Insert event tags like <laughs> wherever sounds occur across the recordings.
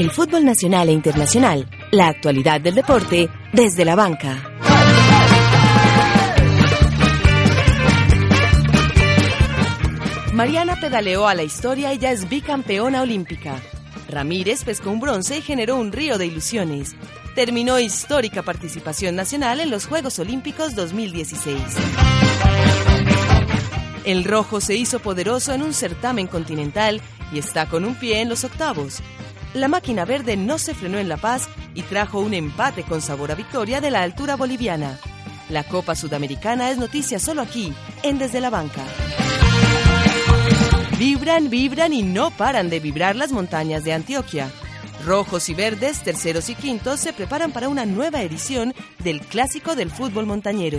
El fútbol nacional e internacional, la actualidad del deporte desde la banca. Mariana pedaleó a la historia y ya es bicampeona olímpica. Ramírez pescó un bronce y generó un río de ilusiones. Terminó histórica participación nacional en los Juegos Olímpicos 2016. El rojo se hizo poderoso en un certamen continental y está con un pie en los octavos. La máquina verde no se frenó en La Paz y trajo un empate con sabor a victoria de la altura boliviana. La Copa Sudamericana es noticia solo aquí, en Desde la Banca. Vibran, vibran y no paran de vibrar las montañas de Antioquia. Rojos y verdes, terceros y quintos, se preparan para una nueva edición del clásico del fútbol montañero.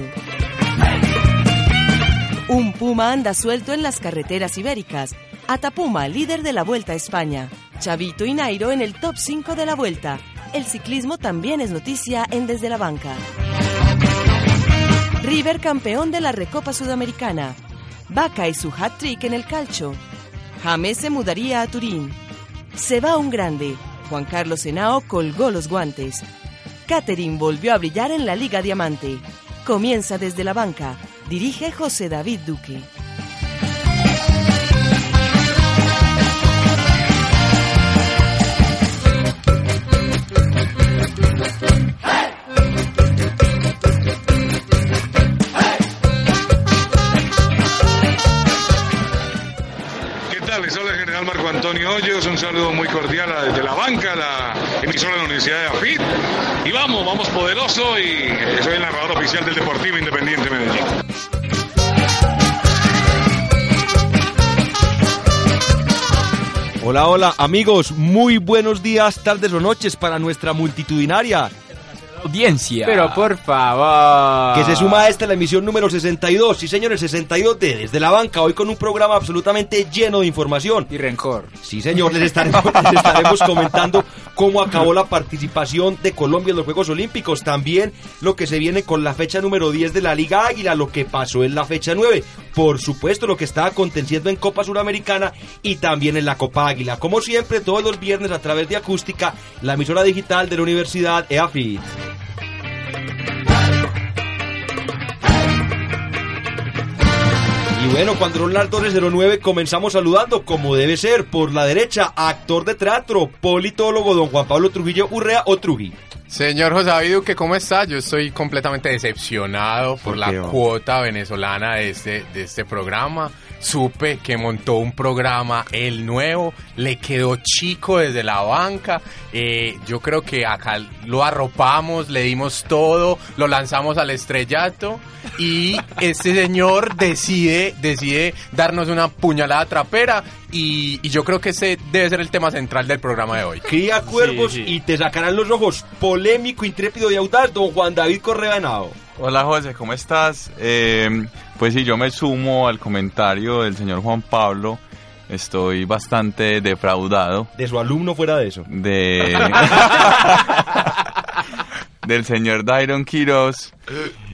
Un puma anda suelto en las carreteras ibéricas. Atapuma, líder de la Vuelta a España. Chavito y Nairo en el top 5 de la Vuelta. El ciclismo también es noticia en Desde la Banca. River campeón de la Recopa Sudamericana. Vaca y su hat-trick en el calcio. James se mudaría a Turín. Se va un grande. Juan Carlos Henao colgó los guantes. Catherine volvió a brillar en la Liga Diamante. Comienza desde la banca. Dirige José David Duque. Hoyos, un saludo muy cordial desde la banca, la emisora de la Universidad de AFIT. Y vamos, vamos poderoso y soy el narrador oficial del Deportivo Independiente Medellín. Hola, hola amigos, muy buenos días, tardes o noches para nuestra multitudinaria audiencia. Pero por favor. Que se suma a esta la emisión número 62. Sí, señores, 62 de Desde la Banca. Hoy con un programa absolutamente lleno de información. Y rencor. Sí, señor, les estaremos, <laughs> les estaremos comentando cómo acabó la participación de Colombia en los Juegos Olímpicos. También lo que se viene con la fecha número 10 de la Liga Águila, lo que pasó en la fecha 9. Por supuesto, lo que está aconteciendo en Copa Suramericana y también en la Copa Águila. Como siempre, todos los viernes a través de Acústica, la emisora digital de la Universidad EAFIT. Y bueno, cuando son las 12.09 comenzamos saludando, como debe ser, por la derecha, actor de teatro, politólogo don Juan Pablo Trujillo Urrea o Trujillo. Señor José David ¿qué ¿cómo está? Yo estoy completamente decepcionado por, la cuota venezolana de este, de este programa supe que montó un programa, el nuevo, le quedó chico desde la banca. Eh, yo creo que acá lo arropamos, le dimos todo, lo lanzamos al estrellato y <laughs> este señor decide, decide darnos una puñalada trapera y, yo creo que ese debe ser el tema central del programa de hoy. Cría cuervos y te sacarán los ojos. Polémico, intrépido y audaz, don Juan David Correa Hola José, ¿cómo estás? Eh, pues sí, yo me sumo al comentario del señor Juan Pablo. Estoy bastante defraudado. De su alumno fuera de eso. De... <laughs> del señor Dairon Quiroz.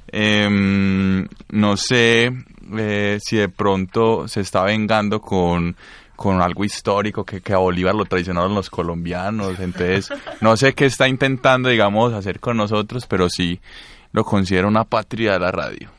Em, no sé eh, si de pronto se está vengando con con algo histórico que, que, a Bolívar lo traicionaron los colombianos. Entonces, no sé qué está intentando, digamos, hacer con nosotros, pero sí lo considero una patria de la radio.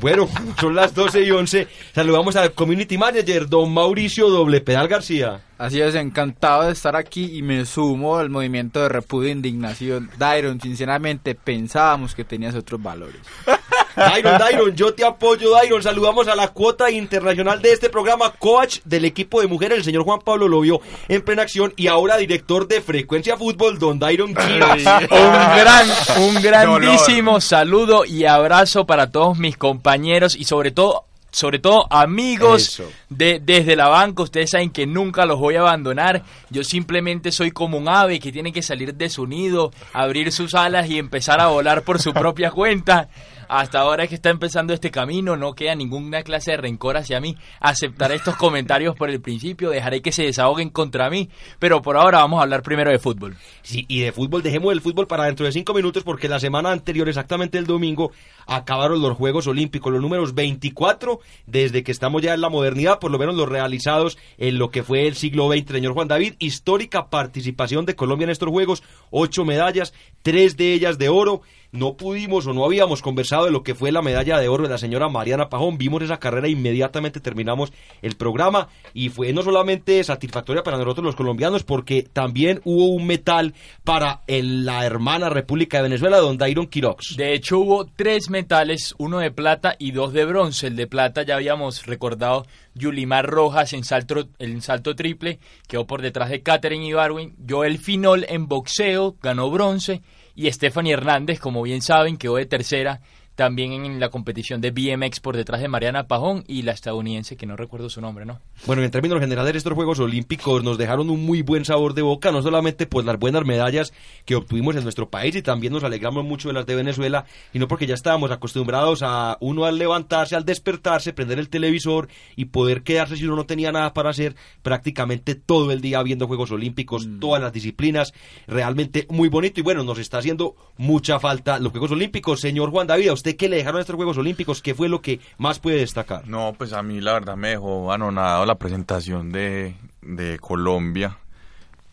Bueno, son las 12 y 11. Saludamos al Community Manager, don Mauricio Doble Pedal García. Así es, encantado de estar aquí y me sumo al movimiento de repudio e indignación. Dairon, sinceramente pensábamos que tenías otros valores. <laughs> Dairon, Dairon, yo te apoyo, Dairon. Saludamos a la cuota internacional de este programa, coach del equipo de mujeres, el señor Juan Pablo lo vio en plena acción y ahora director de Frecuencia Fútbol, don Dairon <laughs> un gran, un <laughs> grandísimo saludo y abrazo para todos mis compañeros y sobre todo sobre todo amigos de desde la banca, ustedes saben que nunca los voy a abandonar. Yo simplemente soy como un ave que tiene que salir de su nido, abrir sus alas y empezar a volar por su propia cuenta. Hasta ahora es que está empezando este camino, no queda ninguna clase de rencor hacia mí. Aceptaré estos comentarios por el principio, dejaré que se desahoguen contra mí, pero por ahora vamos a hablar primero de fútbol. Sí, y de fútbol, dejemos el fútbol para dentro de cinco minutos porque la semana anterior, exactamente el domingo, acabaron los Juegos Olímpicos, los números 24, desde que estamos ya en la modernidad, por lo menos los realizados en lo que fue el siglo XX, señor Juan David, histórica participación de Colombia en estos Juegos, ocho medallas, tres de ellas de oro, no pudimos o no habíamos conversado de lo que fue la medalla de oro de la señora Mariana Pajón. Vimos esa carrera inmediatamente terminamos el programa y fue no solamente satisfactoria para nosotros los colombianos porque también hubo un metal para la hermana República de Venezuela, don Dairon Quirox. De hecho hubo tres metales, uno de plata y dos de bronce. El de plata ya habíamos recordado Yulimar Rojas en salto, en salto triple, quedó por detrás de Katherine Ibarwin. Joel Finol en boxeo, ganó bronce y Stephanie Hernández, como bien saben, quedó de tercera también en la competición de BMX por detrás de Mariana Pajón y la estadounidense que no recuerdo su nombre, ¿no? Bueno, en términos generales estos Juegos Olímpicos nos dejaron un muy buen sabor de boca, no solamente pues las buenas medallas que obtuvimos en nuestro país y también nos alegramos mucho de las de Venezuela, sino porque ya estábamos acostumbrados a uno al levantarse, al despertarse, prender el televisor y poder quedarse si uno no tenía nada para hacer prácticamente todo el día viendo Juegos Olímpicos, mm. todas las disciplinas, realmente muy bonito y bueno, nos está haciendo mucha falta los Juegos Olímpicos. Señor Juan David, usted qué le dejaron estos Juegos Olímpicos? ¿Qué fue lo que más puede destacar? No, pues a mí la verdad me dejó anonadado la presentación de, de Colombia.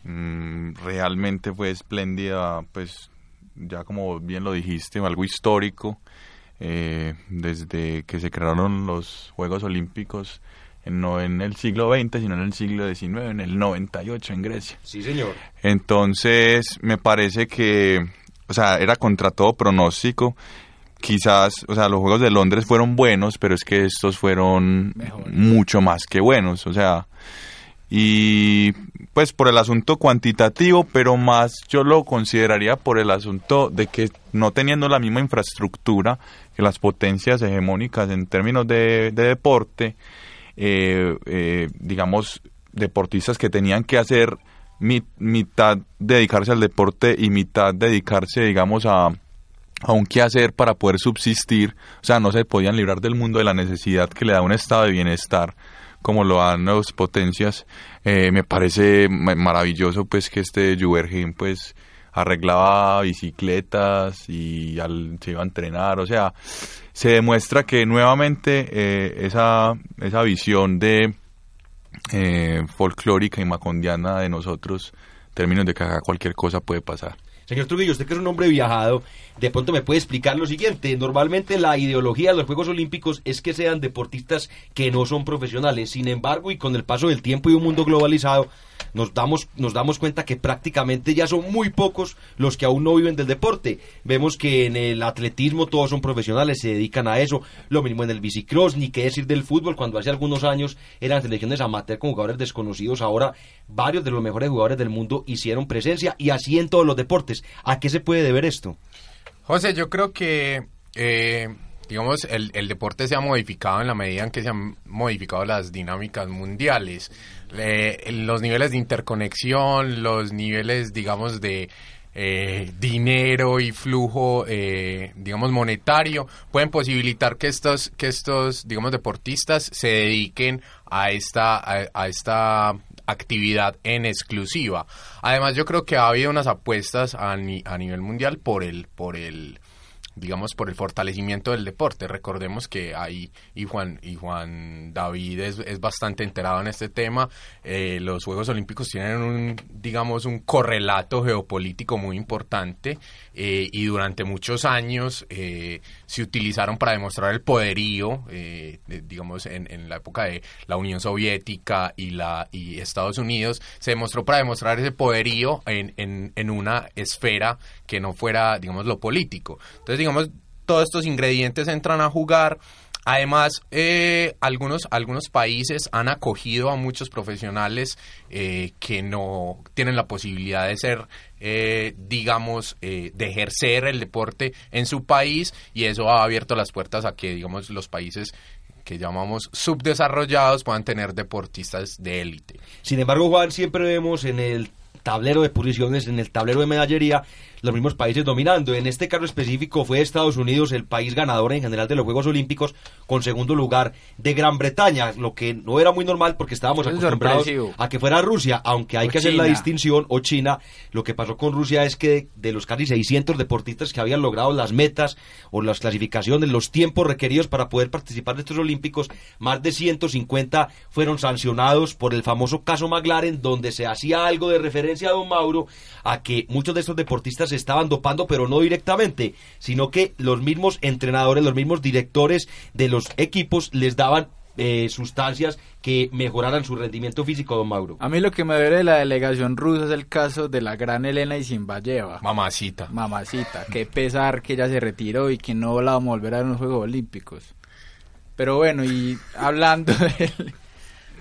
Mm, realmente fue espléndida, pues ya como bien lo dijiste, algo histórico. Eh, desde que se crearon los Juegos Olímpicos, no en el siglo XX, sino en el siglo XIX, en el 98 en Grecia. Sí, señor. Entonces, me parece que o sea, era contra todo pronóstico. Quizás, o sea, los Juegos de Londres fueron buenos, pero es que estos fueron mucho más que buenos, o sea, y pues por el asunto cuantitativo, pero más yo lo consideraría por el asunto de que no teniendo la misma infraestructura que las potencias hegemónicas en términos de, deporte, eh, eh, digamos, deportistas que tenían que hacer mitad dedicarse al deporte y mitad dedicarse, digamos, a, a un quehacer para poder subsistir. O sea, no se podían librar del mundo de la necesidad que le da un estado de bienestar como lo dan las potencias. Eh, me parece maravilloso pues que este Jubergen pues arreglaba bicicletas y se iba a entrenar. O sea, se demuestra que nuevamente eh, esa, esa visión de eh, folclórica y macondiana de nosotros, términos de que cualquier cosa puede pasar. Señor Trujillo, usted que es un hombre viajado, de pronto me puede explicar lo siguiente. Normalmente la ideología de los Juegos Olímpicos es que sean deportistas que no son profesionales. Sin embargo, y con el paso del tiempo y un mundo globalizado, nos damos, nos damos cuenta que prácticamente ya son muy pocos los que aún no viven del deporte. Vemos que en el atletismo todos son profesionales, se dedican a eso, lo mismo en el bicicross, ni qué decir del fútbol, cuando hace algunos años eran selecciones amateur con jugadores desconocidos, ahora varios de los mejores jugadores del mundo hicieron presencia y así en todos los deportes. ¿A qué se puede deber esto? José, yo creo que... Eh, digamos, el, el, deporte se ha modificado en la medida en que se han modificado las dinámicas mundiales. los niveles de interconexión, los niveles, digamos, de eh, dinero y flujo, eh, digamos, monetario, pueden posibilitar que estos, que estos, digamos, deportistas se dediquen a esta, a, esta actividad en exclusiva. Además, yo creo que ha habido unas apuestas a, a nivel mundial por el, por el, digamos, por el fortalecimiento del deporte. Recordemos que ahí, y Juan, y Juan David es, bastante enterado en este tema, eh, los Juegos Olímpicos tienen un, digamos, un correlato geopolítico muy importante eh, y durante muchos años eh, se utilizaron para demostrar el poderío, digamos, en, en, la época de la Unión Soviética y, la, y Estados Unidos, se demostró para demostrar ese poderío en, en, en una esfera que no fuera, digamos, lo político. Entonces, digamos, todos estos ingredientes entran a jugar. Además, eh, algunos, algunos países han acogido a muchos profesionales eh, que no tienen la posibilidad de ser, eh, digamos, de ejercer el deporte en su país y eso ha abierto las puertas a que, digamos, los países que llamamos subdesarrollados puedan tener deportistas de élite. Sin embargo, Juan, siempre vemos en el tablero de posiciones, en el tablero de medallería, los mismos países dominando. En este caso específico fue Estados Unidos el país ganador en general de los Juegos Olímpicos, con segundo lugar de Gran Bretaña, lo que no era muy normal porque estábamos acostumbrados a que fuera Rusia, aunque hay que hacer la distinción, o China. Lo que pasó con Rusia es que de los casi 600 deportistas que habían logrado las metas o las clasificaciones, los tiempos requeridos para poder participar de estos Olímpicos, más de 150 fueron sancionados por el famoso caso McLaren, donde se hacía algo de referencia a don Mauro a que muchos de estos deportistas se estaban dopando, pero no directamente, sino que los mismos entrenadores, los mismos directores de los equipos les daban eh, sustancias que mejoraran su rendimiento físico, don Mauro. A mí lo que me duele de la delegación rusa es el caso de la gran Elena Isinbayeva. Mamacita. Mamacita. Qué pesar que ella se retiró y que no la vamos a volver a los Juegos Olímpicos. Pero bueno, y hablando <laughs> del,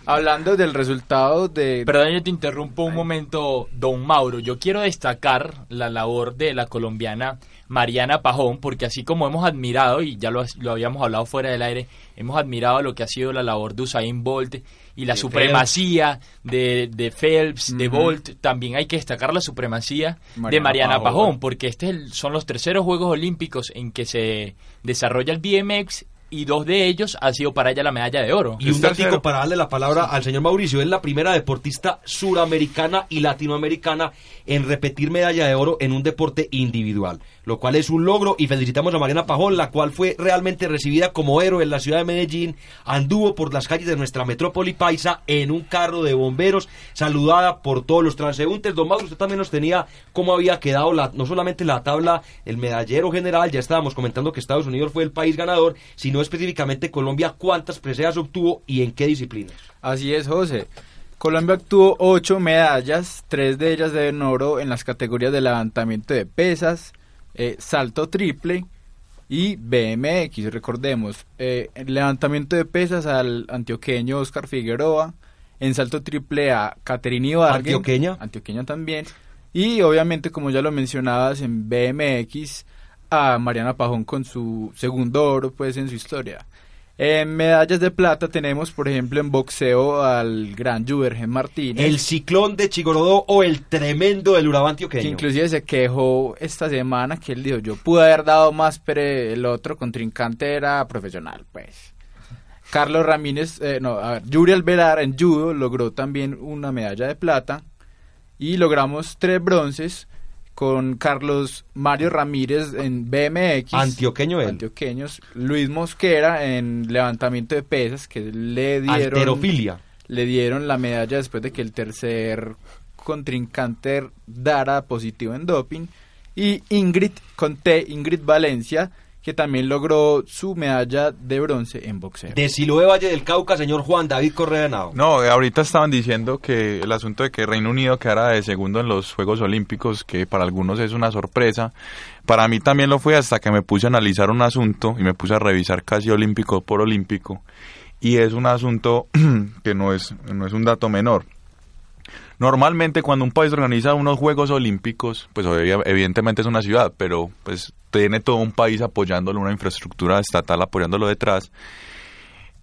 hablando del resultado de... Perdón, yo te interrumpo un momento, don Mauro. Yo quiero destacar la labor de la colombiana Mariana Pajón, porque así como hemos admirado, y ya lo, habíamos hablado fuera del aire, hemos admirado lo que ha sido la labor de Usain Bolt y la supremacía de, de Phelps, de Bolt, también hay que destacar la supremacía de Mariana Pajón, porque estos son los terceros Juegos Olímpicos en que se desarrolla el BMX y dos de ellos han sido para ella la medalla de oro. Y un dato para darle la palabra al señor Mauricio, es la primera deportista suramericana y latinoamericana en repetir medalla de oro en un deporte individual, lo cual es un logro y felicitamos a Mariana Pajón, la cual fue realmente recibida como héroe en la ciudad de Medellín, anduvo por las calles de nuestra metrópoli paisa en un carro de bomberos, saludada por todos los transeúntes. Don Mauro, usted también nos tenía cómo había quedado la, no solamente la tabla, el medallero general, ya estábamos comentando que Estados Unidos fue el país ganador, sino específicamente Colombia cuántas preseas obtuvo y en qué disciplinas. Así es, José. Colombia obtuvo ocho medallas, tres de ellas de oro en las categorías de levantamiento de pesas, eh, salto triple y BMX. Recordemos, eh, levantamiento de pesas al antioqueño Oscar Figueroa, en salto triple a Caterini Vargas. Antioqueña. Antioqueña también. Y obviamente, como ya lo mencionabas, en BMX a Mariana Pajón con su segundo oro pues en su historia. En medallas de plata tenemos, por ejemplo, en boxeo al gran Juvergen Martínez. El ciclón de Chigorodó o el tremendo del Urabá Que inclusive se quejó esta semana que él dijo, yo pude haber dado más, pero el otro contrincante era profesional, pues. Carlos Ramírez, eh, no, a ver, Yuri Alvelar en judo logró también una medalla de plata y logramos tres bronces con Carlos Mario Ramírez en BMX. Antioqueño él. Antioqueños. Luis Mosquera en levantamiento de pesas, que le dieron... Alterofilia. Le dieron la medalla después de que el tercer contrincante dara positivo en doping. Y Ingrid Conté, Ingrid Valencia, que también logró su medalla de bronce en boxeo. De Siloé Valle del Cauca, señor Juan David Correa No, ahorita estaban diciendo que el asunto de que Reino Unido quedara de segundo en los Juegos Olímpicos, que para algunos es una sorpresa, para mí también lo fue hasta que me puse a analizar un asunto y me puse a revisar casi olímpico por olímpico, y es un asunto <clears throat> que no es, no es un dato menor. Normalmente cuando un país organiza unos Juegos Olímpicos, pues evidentemente es una ciudad, pero pues tiene todo un país apoyándolo, una infraestructura estatal apoyándolo detrás.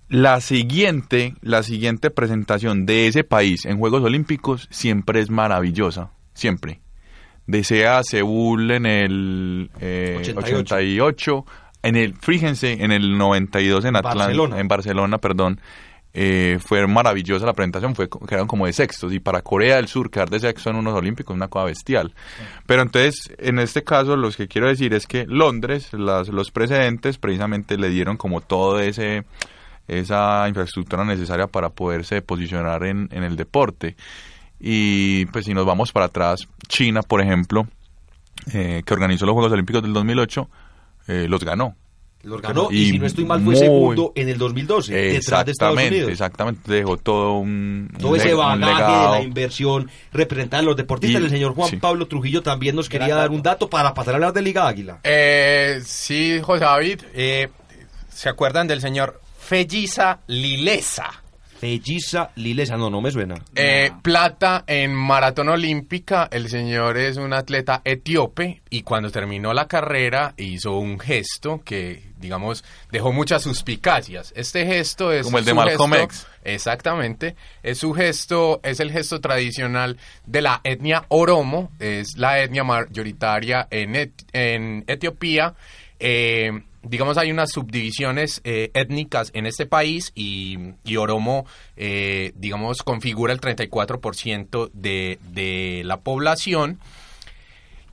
La siguiente, la siguiente presentación de ese país en Juegos Olímpicos siempre es maravillosa, siempre. Desea Seúl en el 88. Eh, en el, fíjense, en el 92 en Atlanta, en Barcelona, perdón, eh, fue maravillosa la presentación, fue, quedaron como de sextos y para Corea del Sur quedar de sexto en unos olímpicos es una cosa bestial. Pero entonces, en este caso, lo que quiero decir es que Londres, las, los precedentes, precisamente le dieron como todo ese esa infraestructura necesaria para poderse posicionar en, en el deporte. Y pues si nos vamos para atrás, China, por ejemplo, eh, que organizó los Juegos Olímpicos del 2008, eh, los ganó los ganó y, si no estoy mal fue segundo en el 2012 detrás de Estados Unidos. Exactamente, dejó todo un todo ese bagaje de la inversión representada en los deportistas. el señor Juan Pablo Trujillo también nos quería dar un dato para pasar a hablar de Liga Águila. Eh, sí, José David, eh, ¿se acuerdan del señor Felliza Lilesa? Felliza Lilesa, no, no me suena. Eh, plata en maratón olímpica, el señor es un atleta etíope y cuando terminó la carrera hizo un gesto que, digamos, dejó muchas suspicacias. Este gesto es... Como el de Malcolm X. Exactamente. Es su gesto, es el gesto tradicional de la etnia Oromo, es la etnia mayoritaria en, Et- en Etiopía. Eh, digamos, hay unas subdivisiones eh, étnicas en este país y, y Oromo, eh, digamos, configura el 34% de, de la población.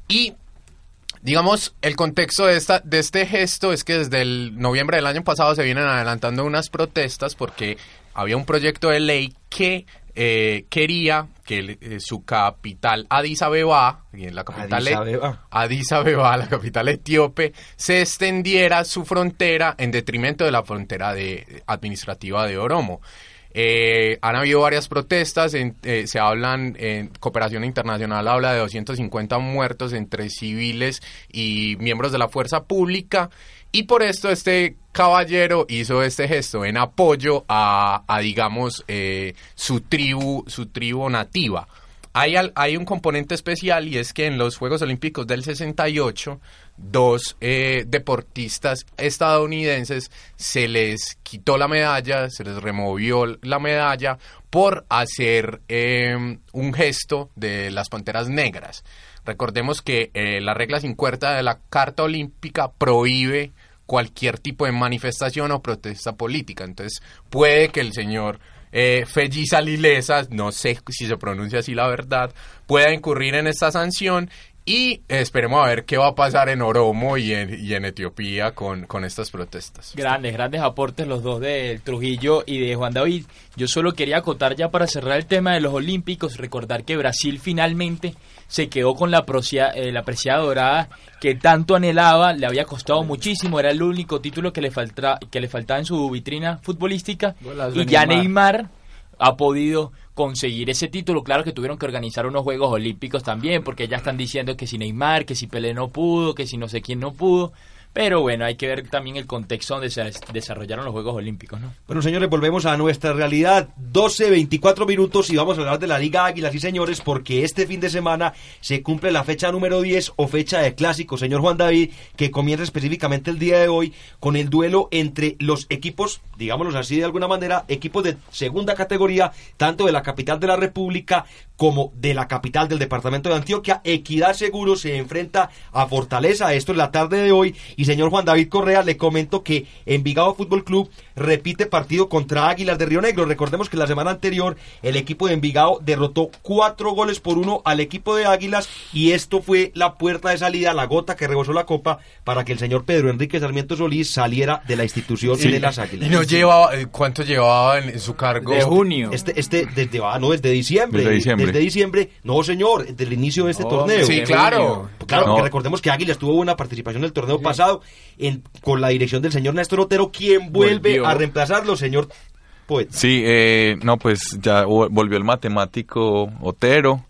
Y Digamos, el contexto de, esta, de este gesto es que desde el noviembre del año pasado se vienen adelantando unas protestas porque había un proyecto de ley que eh, quería que el- eh, su capital Addis Abeba, y en la capital Addis Abeba. Addis Abeba, la capital etíope, se extendiera su frontera en detrimento de la frontera de, administrativa de Oromo. Eh, han habido varias protestas, en- eh, se hablan, en cooperación internacional habla de 250 muertos entre civiles y miembros de la fuerza pública y por esto este caballero hizo este gesto en apoyo a, digamos, eh, su tribu, su tribu nativa. Hay, al- hay un componente especial y es que en los Juegos Olímpicos del 68, dos eh, deportistas estadounidenses se les quitó la medalla, se les removió la medalla por hacer eh, un gesto de las panteras negras. Recordemos que la regla 50 de la Carta Olímpica prohíbe cualquier tipo de manifestación o protesta política. Entonces, puede que el señor eh, Felliza Lilesa, no sé si se pronuncia así la verdad, pueda incurrir en esta sanción y esperemos a ver qué va a pasar en Oromo y en, Etiopía con, con estas protestas. Grandes, grandes aportes los dos de Trujillo y de Juan David. Yo solo quería acotar ya para cerrar el tema de los Olímpicos, recordar que Brasil finalmente se quedó con la, procia- eh, la preciada dorada que tanto anhelaba, le había costado muchísimo, era el único título que le, falta, que le faltaba en su vitrina futbolística y ya Neymar. Neymar ha podido conseguir ese título. Claro que tuvieron que organizar unos Juegos Olímpicos también, porque ya están diciendo que si Neymar, que si Pelé no pudo, que si no sé quién no pudo. Pero bueno, hay que ver también el contexto donde se des- desarrollaron los Juegos Olímpicos, ¿no? Bueno, señores, volvemos a nuestra realidad. 12, 24 minutos y vamos a hablar de la Liga Águilas y señores, porque este fin de semana se cumple la fecha número 10 o fecha de clásico, señor Juan David, que comienza específicamente el día de hoy con el duelo entre los equipos, digámoslos así de alguna manera, equipos de segunda categoría, tanto de la capital de la República como de la capital del departamento de Antioquia. Equidad Seguro se enfrenta a Fortaleza. Esto es la tarde de hoy. Señor Juan David Correa, le comento que Envigado Fútbol Club repite partido contra Águilas de Río Negro. Recordemos que la semana anterior el equipo de Envigado derrotó cuatro goles por uno al equipo de Águilas y esto fue la puerta de salida, la gota que rebosó la copa para que el señor Pedro Enrique Sarmiento Solís saliera de la institución de las Águilas. Y no llevaba, eh, ¿cuánto llevaba en, en su cargo? De junio. Este, este, desde, ah, no, desde diciembre. Desde diciembre. Desde diciembre. No, señor, desde el inicio de este No, torneo. Sí, claro. Claro, No. que recordemos que Águilas tuvo buena participación en el torneo pasado en, con la dirección del señor Néstor Otero, quien vuelve Volvió. a reemplazarlo, señor Poeta. Sí, eh, no, pues ya vo- volvió el matemático Otero.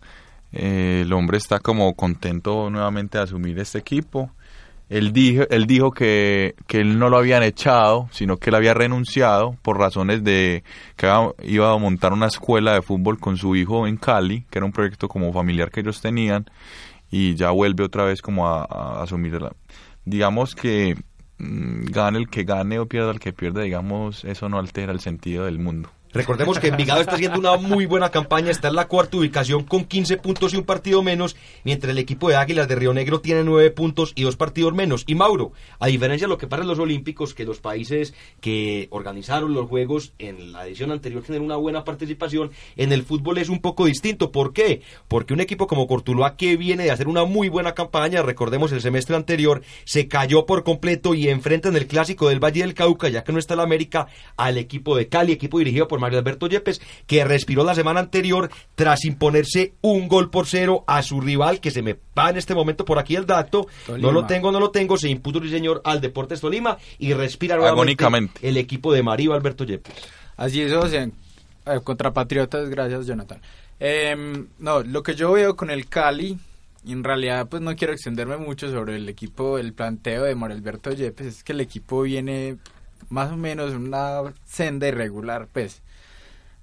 Eh, el hombre está como contento nuevamente de asumir este equipo. Él dijo, él dijo que, que él no lo habían echado, sino que él había renunciado por razones de que iba- iba a montar una escuela de fútbol con su hijo en Cali, que era un proyecto como familiar que ellos tenían, y ya vuelve otra vez como a, a asumir la... Digamos que mm, gane el que gane o pierda el que pierda, digamos, eso no altera el sentido del mundo. Recordemos que Envigado está haciendo una muy buena campaña, está en la cuarta ubicación con 15 puntos y un partido menos, mientras el equipo de Águilas de Río Negro tiene 9 puntos y dos partidos menos. Y Mauro, a diferencia de lo que pasa en los Olímpicos, que los países que organizaron los Juegos en la edición anterior tienen una buena participación, en el fútbol es un poco distinto. ¿Por qué? Porque un equipo como Cortuluá que viene de hacer una muy buena campaña, recordemos el semestre anterior, se cayó por completo y enfrenta en el clásico del Valle del Cauca, ya que no está el América, al equipo de Cali, equipo dirigido por Mario Alberto Yepes, que respiró la semana anterior tras imponerse un gol por cero a su rival, que se me va en este momento por aquí el dato, Tolima. no lo tengo, no lo tengo, se impuso el señor al Deportes Tolima y respira nuevamente Agónicamente. el equipo de Mario Alberto Yepes. Así es, o sea, eh, contra Patriotas, gracias Jonathan. Em, no, lo que yo veo con el Cali, y en realidad pues no quiero extenderme mucho sobre el equipo, el planteo de Mario Alberto Yepes, es que el equipo viene más o menos en una senda irregular, pues.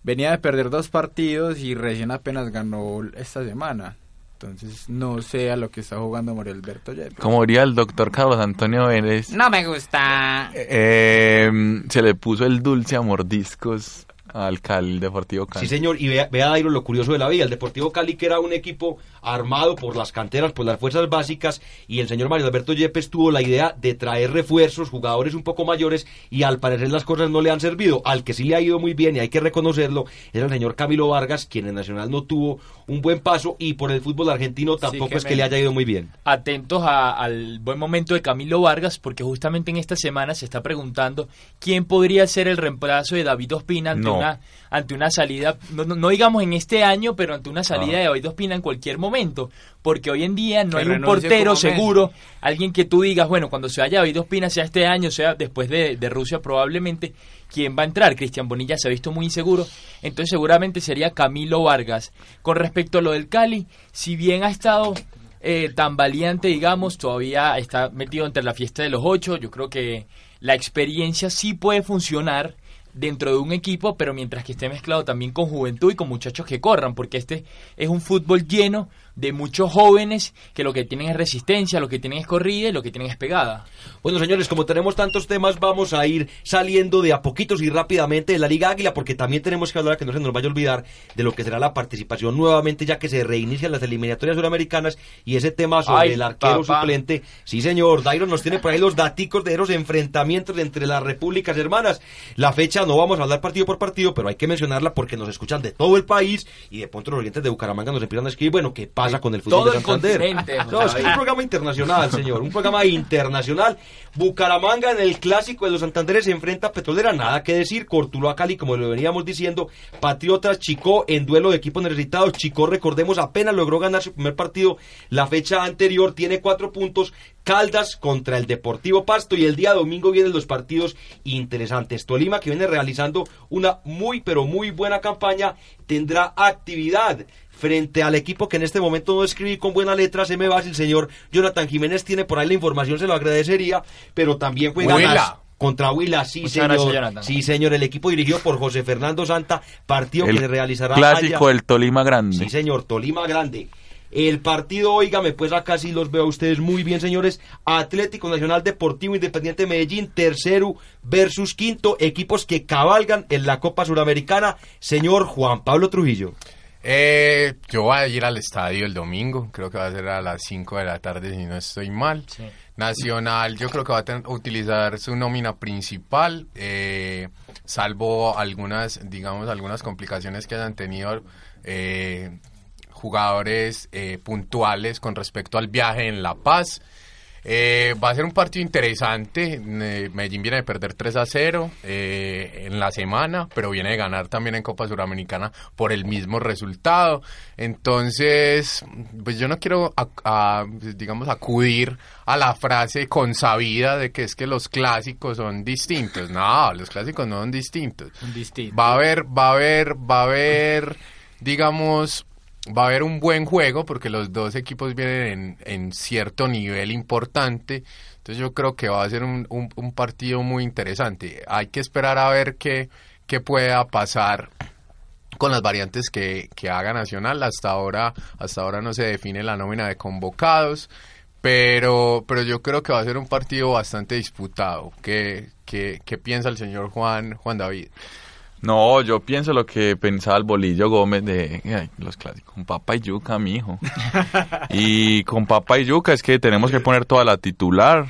Venía de perder dos partidos y recién apenas ganó esta semana. Entonces no sé a lo que está jugando Mario Alberto Yepes. Como diría el doctor Carlos Antonio Vélez. No me gusta. Eh, se le puso el dulce a mordiscos al Cali, Deportivo Cali. Sí, señor, y vea, vea Dairo lo curioso de la vida. El Deportivo Cali, que era un equipo armado por las canteras, por las fuerzas básicas, y el señor Mario Alberto Yepes tuvo la idea de traer refuerzos, jugadores un poco mayores, y al parecer las cosas no le han servido. Al que sí le ha ido muy bien, y hay que reconocerlo, es el señor Camilo Vargas, quien en Nacional no tuvo un buen paso, y por el fútbol argentino tampoco es que le haya ido muy bien. Atentos a, al buen momento de Camilo Vargas, porque justamente en esta semana se está preguntando quién podría ser el reemplazo de David Ospina ante, No. Una, ante una salida, no, no- no digamos en este año, pero ante una salida de David Ospina en cualquier momento, porque hoy en día no Que hay un portero seguro, alguien que tú digas, bueno, cuando se vaya David Ospina, sea este año, sea después de, de Rusia probablemente, ¿quién va a entrar? Cristian Bonilla se ha visto muy inseguro, entonces seguramente sería Camilo Vargas. Con respecto a lo del Cali, si bien ha estado eh, tan valiente, digamos, todavía está metido entre la fiesta de los ocho, yo creo que la experiencia sí puede funcionar dentro de un equipo, pero mientras que esté mezclado también con juventud y con muchachos que corran, porque este es un fútbol lleno de muchos jóvenes que lo que tienen es resistencia, lo que tienen es corrida y lo que tienen es pegada. Bueno, señores, como tenemos tantos temas, vamos a ir saliendo de a poquitos y rápidamente de la Liga Águila, porque también tenemos que hablar, que no se nos vaya a olvidar, de lo que será la participación nuevamente, ya que se reinician las eliminatorias suramericanas y ese tema sobre Ay, el arquero papá. suplente. Sí, señor, Dairo nos tiene por ahí los daticos de esos enfrentamientos entre las repúblicas hermanas. La fecha no vamos a hablar partido por partido, pero hay que mencionarla porque nos escuchan de todo el país y de pronto los oyentes de Bucaramanga nos empiezan a escribir, bueno, ¿qué pasa con el fútbol todo de el Santander? continente, No, es que es un programa internacional, señor, un programa internacional. Bucaramanga en el clásico de los Santanderes se enfrenta a Petrolera, nada que decir. Cortuluá Cali, como lo veníamos diciendo. Patriotas Chicó en duelo de equipos necesitados. Chicó, recordemos, apenas logró ganar su primer partido la fecha anterior, tiene cuatro puntos. Caldas contra el Deportivo Pasto y el día domingo vienen los partidos interesantes. Tolima, que viene realizando una muy, pero muy buena campaña, tendrá actividad frente al equipo que en este momento no escribí con buena letra, se me va si el señor Jonathan Jiménez tiene por ahí la información, se lo agradecería, pero también juega las- contra Huila, sí Muchas señor, gracias, sí señor, el equipo dirigido por José Fernando Santa, partido que se El realizará clásico allá. del Tolima Grande. Sí, señor, Tolima Grande. El partido, óigame, pues acá sí los veo a ustedes muy bien, señores. Atlético Nacional Deportivo Independiente Medellín, tercero versus quinto, equipos que cabalgan en la Copa Suramericana. Señor Juan Pablo Trujillo. Eh, yo voy a ir al estadio el domingo, creo que va a ser a las 5 de la tarde si no estoy mal. Nacional, yo creo que va a tener- utilizar su nómina principal, eh, salvo algunas, digamos, algunas complicaciones que hayan tenido eh, jugadores eh, puntuales con respecto al viaje en La Paz. Eh, va a ser un partido interesante. Eh, Medellín viene de perder 3 a 0 eh, en la semana, pero viene de ganar también en Copa Suramericana por el mismo resultado. Entonces, pues yo no quiero, a- a, digamos, acudir a la frase consabida de que es que los clásicos son distintos. No, los clásicos no son distintos. Distinto. Va a haber, va a haber, va a haber, digamos, va a haber un buen juego porque los dos equipos vienen en, cierto nivel importante. Entonces yo creo que va a ser un partido muy interesante. Hay que esperar a ver qué, qué pueda pasar con las variantes que, que haga Nacional. Hasta ahora, hasta ahora no se define la nómina de convocados. Pero, pero yo creo que va a ser un partido bastante disputado. ¿Qué, qué, qué piensa el señor Juan, Juan David? No, yo pienso lo que pensaba el Bolillo Gómez de ay, los clásicos, con papa y yuca, mijo. <laughs> y con papa y yuca es que tenemos que poner toda la titular.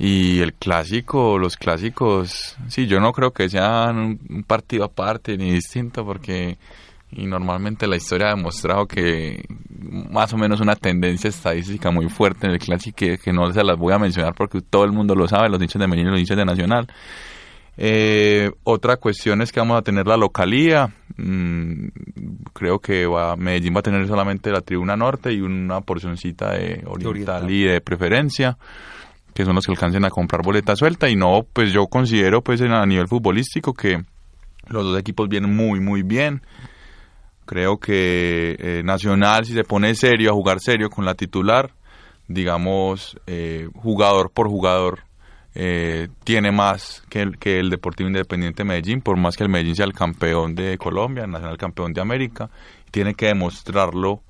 Y el clásico, los clásicos, sí, yo no creo que sean un, un partido aparte ni distinto porque y normalmente la historia ha demostrado que más o menos una tendencia estadística muy fuerte en el clásico que, que no se las voy a mencionar porque todo el mundo lo sabe, los hinchas de Medellín y los hinchas de Nacional. Eh, otra cuestión es que vamos a tener la localía. Mm, creo que va, Medellín va a tener solamente la tribuna norte y una porcioncita de oriental, oriental. y de preferencia, que son los que alcancen a comprar boleta suelta. Y no, pues yo considero, pues en- a nivel futbolístico, que los dos equipos vienen muy, muy bien. Creo que eh, Nacional, si se pone serio, a jugar serio con la titular, digamos, eh, jugador por jugador, eh, tiene más que el, que el Deportivo Independiente Medellín, por más que el Medellín sea el campeón de Colombia, el nacional campeón de América, tiene que demostrarlo,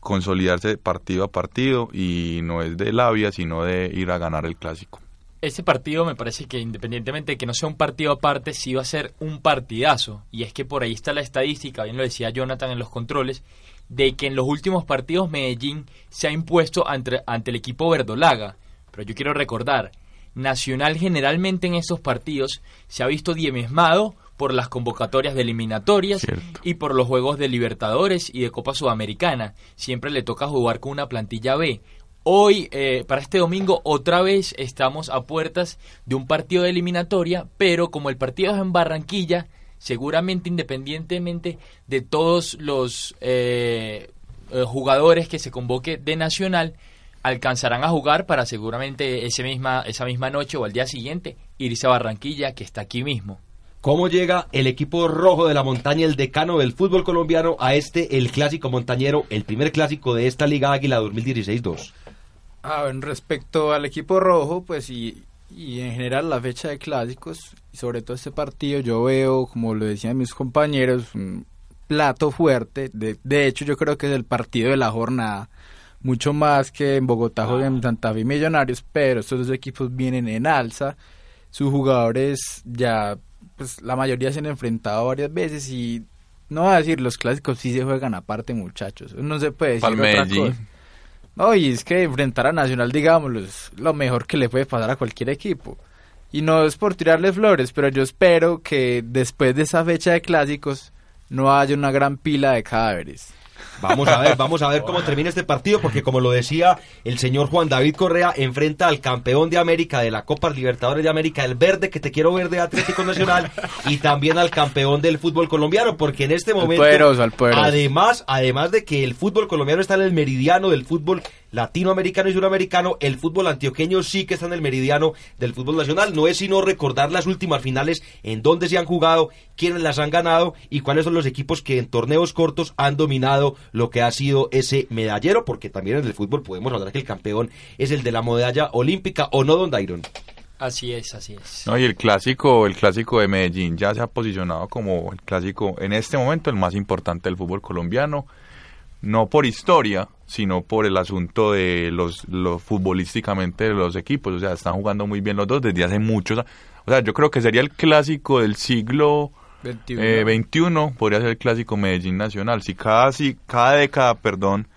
consolidarse partido a partido y no es de labia, sino de ir a ganar el clásico. Ese partido me parece que independientemente de que no sea un partido aparte, sí va a ser un partidazo. Y es que por ahí está la estadística, bien lo decía Jonathan en los controles, de que en los últimos partidos Medellín se ha impuesto ante, ante el equipo verdolaga. Pero yo quiero recordar, Nacional generalmente en estos partidos se ha visto diezmado por las convocatorias de eliminatorias y por los juegos de Libertadores y de Copa Sudamericana. Siempre le toca jugar con una plantilla B. Hoy, eh, para este domingo, otra vez estamos a puertas de un partido de eliminatoria, pero como el partido es en Barranquilla, seguramente independientemente de todos los eh, eh, jugadores que se convoque de Nacional, alcanzarán a jugar para seguramente ese misma, esa misma noche o al día siguiente irse a Barranquilla, que está aquí mismo. ¿Cómo llega el equipo rojo de la montaña, el decano del fútbol colombiano, a este, el clásico montañero, el primer clásico de esta Liga Águila 2016-2? Ah, respecto al equipo rojo, pues y, y en general la fecha de clásicos, y sobre todo este partido, yo veo, como lo decían mis compañeros, un plato fuerte. De, de hecho, yo creo que es el partido de la jornada mucho más que en Bogotá juegan en Santa Fe Millonarios, pero estos dos equipos vienen en alza. Sus jugadores ya, pues la mayoría se han enfrentado varias veces y no voy a decir, los clásicos sí se juegan aparte, muchachos. No se puede decir otra cosa. No, y es que enfrentar a Nacional, digámoslo, es lo mejor que le puede pasar a cualquier equipo. Y no es por tirarle flores, pero yo espero que después de esa fecha de clásicos no haya una gran pila de cadáveres. Vamos a ver, vamos a ver cómo termina este partido, porque como lo decía el señor Juan David Correa, enfrenta al campeón de América de la Copa Libertadores de América, el verde que te quiero ver de Atlético Nacional, y también al campeón del fútbol colombiano, porque en este momento, además, además de que el fútbol colombiano está en el meridiano del fútbol latinoamericano y suramericano, el fútbol antioqueño sí que está en el meridiano del fútbol nacional. No es sino recordar las últimas finales en donde se han jugado, quiénes las han ganado y cuáles son los equipos que en torneos cortos han dominado lo que ha sido ese medallero, porque también en el fútbol podemos hablar que el campeón es el de la medalla olímpica, ¿o no, Don Dairon? Así es, así es. No, y el clásico, el clásico de Medellín ya se ha posicionado como el clásico en este momento el más importante del fútbol colombiano, no por historia, sino por el asunto de los, los futbolísticamente de los equipos, o sea, están jugando muy bien los dos desde hace muchos, o sea, yo creo que sería el clásico del siglo 21. Eh, podría ser el clásico Medellín Nacional. Si cada, si cada década, perdón,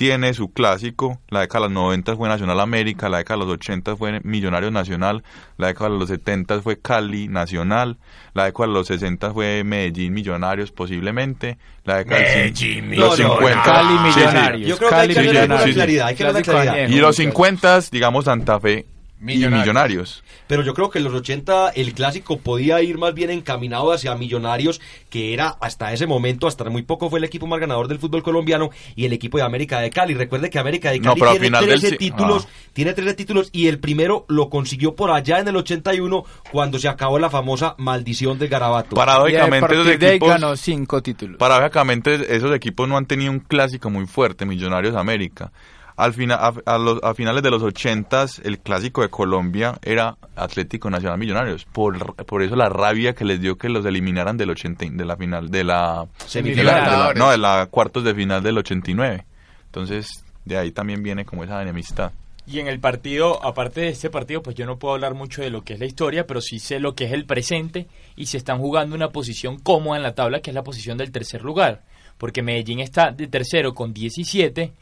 tiene su clásico, la década de los 90 fue Nacional América, la década de los 80 fue Millonarios Nacional, la década de los 70 fue Cali Nacional, la década de los 60 fue Medellín Millonarios posiblemente, la década de los 50 Cali Millonarios. Yo creo que hay que claridad, hay que claridad. Y los 50, digamos Santa Fe Millonarios. Pero yo creo que en los 80 el clásico podía ir más bien encaminado hacia Millonarios, que era hasta ese momento, hasta muy poco fue el equipo más ganador del fútbol colombiano y el equipo de América de Cali. Recuerde que América de Cali tiene 13 títulos, ah. tiene 13 títulos y el primero lo consiguió por allá en el 81 cuando se acabó la famosa maldición de Garabato. Paradójicamente esos equipos ganó cinco títulos. Paradójicamente esos equipos no han tenido un clásico muy fuerte, Millonarios América. Al final, a, los, a, finales de los ochentas, el clásico de Colombia era Atlético Nacional Millonarios. Por, por eso la rabia que les dio que los eliminaran del 80, de la final, de la semifinal. no, de la cuartos de final del 89. Entonces, de ahí también viene como esa enemistad. Y en el partido, aparte de este partido, pues yo no puedo hablar mucho de lo que es la historia, pero sí sé lo que es el presente y se están jugando una posición cómoda en la tabla, que es la posición del tercer lugar. Porque Medellín está de tercero con 17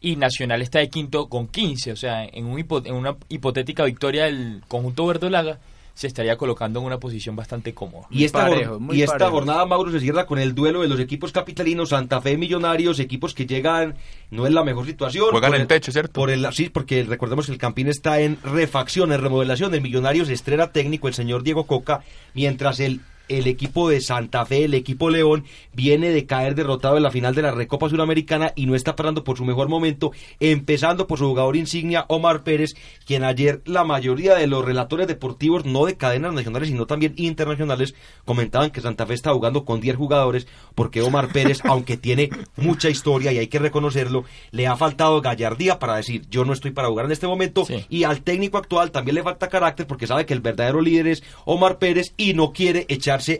y Nacional está de quinto con 15. O sea, en, un en una hipotética victoria del conjunto verdolaga se estaría colocando en una posición bastante cómoda. Y esta, y esta jornada, Mauro, se cierra con el duelo de los equipos capitalinos, Santa Fe Millonarios, equipos que llegan, no en la mejor situación. Juegan en el techo, ¿cierto? Por el, sí, porque recordemos que el Campín está en refacción, en remodelación. El Millonarios estrena técnico, el señor Diego Coca, mientras el el equipo de Santa Fe, el equipo León, viene de caer derrotado en la final de la Recopa Suramericana y no está parando por su mejor momento, empezando por su jugador insignia Omar Pérez, quien ayer la mayoría de los relatores deportivos, no de cadenas nacionales, sino también internacionales, comentaban que Santa Fe está jugando con 10 jugadores porque Omar Pérez, <laughs> aunque tiene mucha historia y hay que reconocerlo, le ha faltado gallardía para decir yo no estoy para jugar en este momento y al técnico actual también le falta carácter porque sabe que el verdadero líder es Omar Pérez y no quiere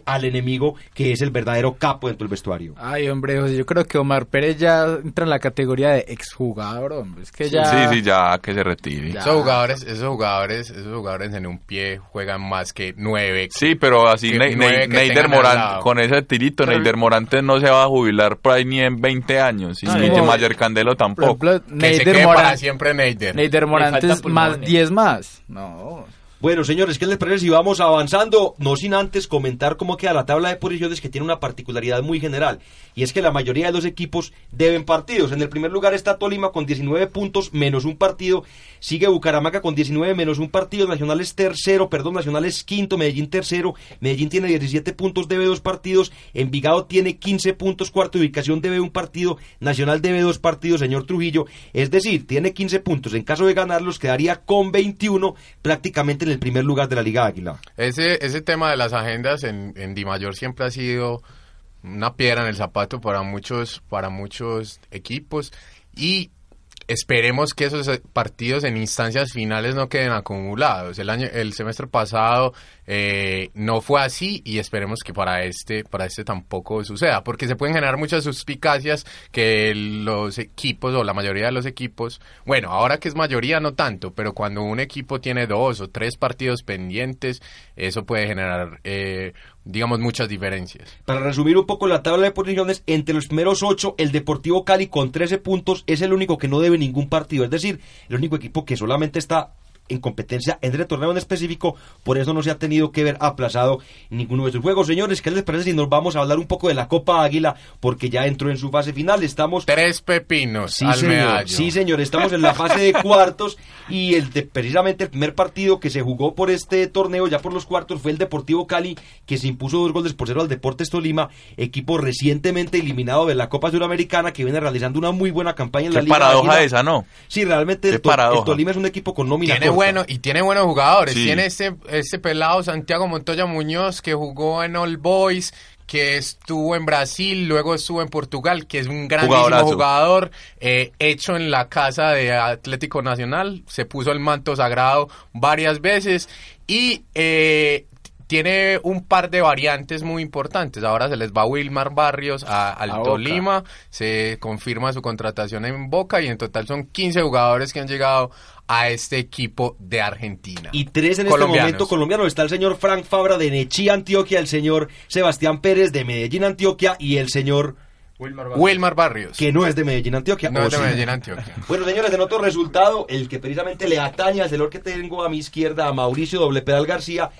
al enemigo que es el verdadero capo dentro del vestuario. Ay, hombre, José, yo creo que Omar Pérez ya entra en la categoría de exjugador, hombre. Es que ya... Sí, sí, ya que se retire. Esos jugadores, esos jugadores, esos jugadores en un pie juegan más que nueve. Sí, pero así Neider Morán, con ese tirito, Neider Morante no se va a jubilar por ahí ni en 20 años. Y no, Mayer Candelo tampoco. Neider Morán, siempre Neider. Neider Morantes más 10 más. No. Bueno, señores, ¿qué les parece si vamos avanzando? No sin antes comentar cómo queda la tabla de posiciones que tiene una particularidad muy general. Y es que la mayoría de los equipos deben partidos. En el primer lugar está Tolima con 19 puntos menos un partido. Sigue Bucaramanga con 19 menos un partido. Nacional es tercero, perdón, Nacional es quinto. Medellín tercero. Medellín tiene 17 puntos, debe dos partidos. Envigado tiene 15 puntos, cuarta ubicación, debe un partido. Nacional debe dos partidos, señor Trujillo. Es decir, tiene 15 puntos. En caso de ganarlos, quedaría con 21 prácticamente el primer lugar de la Liga Águila. Ese, ese tema de las agendas en, en Di Mayor siempre ha sido una piedra en el zapato para muchos, para muchos equipos y esperemos que esos partidos en instancias finales no queden acumulados. El año, el semestre pasado eh, no fue así y esperemos que para este, para este tampoco suceda, porque se pueden generar muchas suspicacias que los equipos o la mayoría de los equipos, bueno, ahora que es mayoría no tanto, pero cuando un equipo tiene dos o tres partidos pendientes, eso puede generar eh, digamos, muchas diferencias. Para resumir un poco la tabla de posiciones, entre los primeros ocho, el Deportivo Cali con 13 puntos es el único que no debe ningún partido, es decir, el único equipo que solamente está en competencia en el torneo en específico, por eso no se ha tenido que ver aplazado ninguno de sus juegos. Señores, ¿qué les parece si nos vamos a hablar un poco de la Copa Águila? Porque ya entró en su fase final, estamos... Tres pepinos sí, señor, Sí, señor, estamos en la fase de cuartos y el precisamente el primer partido que se jugó por este torneo, ya por los cuartos, fue el Deportivo Cali, que se impuso dos goles por cero al Deportes Tolima, equipo recientemente eliminado de la Copa Suramericana, que viene realizando una muy buena campaña en la Liga. paradoja esa, ¿no? Sí, realmente el, Tolima es un equipo con nómina bueno y tiene buenos jugadores. Tiene este, este pelado Santiago Montoya Muñoz que jugó en All Boys, que estuvo en Brasil, luego estuvo en Portugal, que es un grandísimo jugador, eh, hecho en la casa de Atlético Nacional, se puso el manto sagrado varias veces y eh, tiene un par de variantes muy importantes. Ahora se les va Wilmar Barrios a, al Tolima, se confirma su contratación en Boca y en total son 15 jugadores que han llegado a este equipo de Argentina. Y tres en este momento colombianos. Está el señor Frank Fabra de Nechí, Antioquia, el señor Sebastián Pérez de Medellín, Antioquia y el señor... Wilmar Barrios. Que no es de Medellín, Antioquia. No es de Medellín, Antioquia. <laughs> Bueno, señores, en otro resultado, el que precisamente le atañe al señor que tengo a mi izquierda, a Mauricio Doble Pedal García,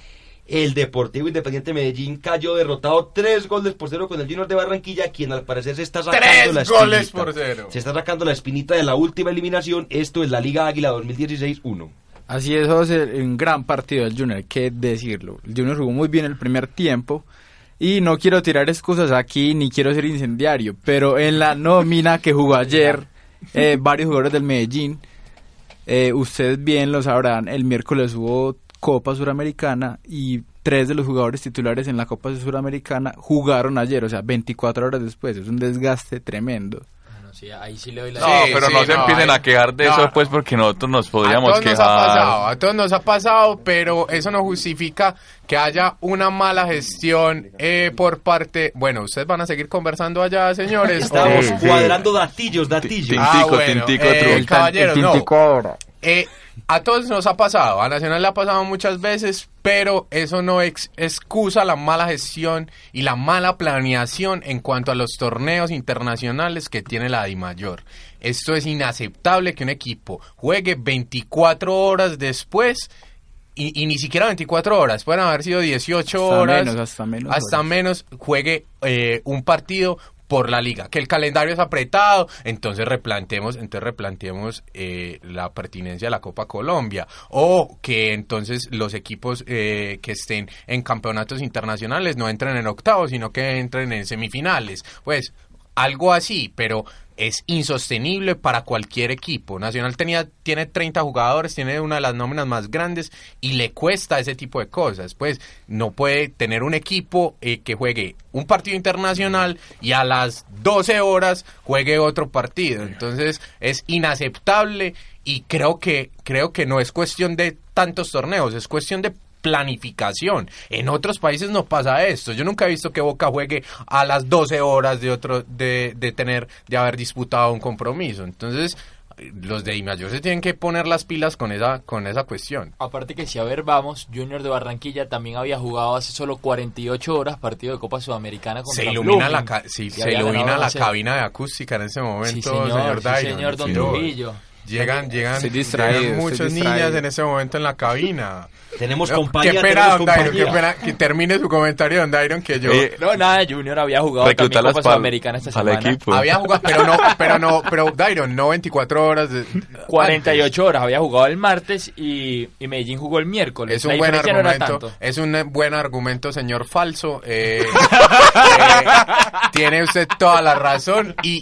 el Deportivo Independiente Medellín cayó derrotado tres goles por cero con el Junior de Barranquilla, quien al parecer se está sacando ¡Tres la goles por cero! Se está sacando la espinita de la última eliminación. Esto es la Liga Águila 2016-1. Así es, José, un gran partido del Junior, hay que decirlo. El Junior jugó muy bien el primer tiempo. Y no quiero tirar excusas aquí, ni quiero ser incendiario, pero en la nómina que jugó ayer eh, varios jugadores del Medellín, eh, ustedes bien lo sabrán, el miércoles hubo Copa Suramericana y tres de los jugadores titulares en la Copa Suramericana jugaron ayer, o sea, 24 horas después. Es un desgaste tremendo. ahí sí le doy la... No, pero no se empiecen a quejar de eso pues porque nosotros nos podríamos a todos quejar. Nos ha pasado, a todos nos ha pasado, pero eso no justifica que haya una mala gestión eh, por parte... Bueno, ustedes van a seguir conversando allá, señores. Estamos cuadrando datillos, datillos. Tintico, ah, bueno, tintico, eh, caballero, no. Eh, a todos nos ha pasado, a Nacional le ha pasado muchas veces, pero eso no excusa la mala gestión y la mala planeación en cuanto a los torneos internacionales que tiene la DIMAYOR. Esto es inaceptable que un equipo juegue 24 horas después y, ni siquiera 24 horas, pueden haber sido 18 horas, hasta menos, hasta menos juegue eh, un partido por la liga, que el calendario es apretado, entonces replanteemos, entonces replanteemos eh, la pertinencia de la Copa Colombia o que entonces los equipos eh, que estén en campeonatos internacionales no entren en octavos, sino que entren en semifinales, pues algo así, pero es insostenible para cualquier equipo. Nacional tenía, tiene 30 jugadores, tiene una de las nóminas más grandes y le cuesta ese tipo de cosas. Pues no puede tener un equipo eh, que juegue un partido internacional y a las 12 horas juegue otro partido. Entonces es inaceptable y creo que, creo que no es cuestión de tantos torneos, es cuestión de planificación. En otros países no pasa esto. Yo nunca he visto que Boca juegue a las 12 horas de otro de, de tener de haber disputado un compromiso. Entonces, los de Mayor se tienen que poner las pilas con esa con esa cuestión. Aparte que si a ver vamos, Junior de Barranquilla también había jugado hace solo 48 horas partido de Copa Sudamericana contra se ilumina la se ilumina la cabina de acústica en ese momento, señor, señor Don Trujillo. Llegan, llegan, llegan muchas niñas en ese momento en la cabina. Tenemos compañía. Qué pena, don Dairon, qué pena que termine su comentario, don Dairon, que yo. no, nada, Junior había jugado también Copa Sudamericana esta semana. Equipo. Había jugado, pero no, pero no, pero Dairon, no 24 horas. De, 48 horas, había jugado el martes y, y Medellín jugó el miércoles. Es un buen argumento, es un buen argumento, señor falso. Eh, <laughs> eh, tiene usted toda la razón y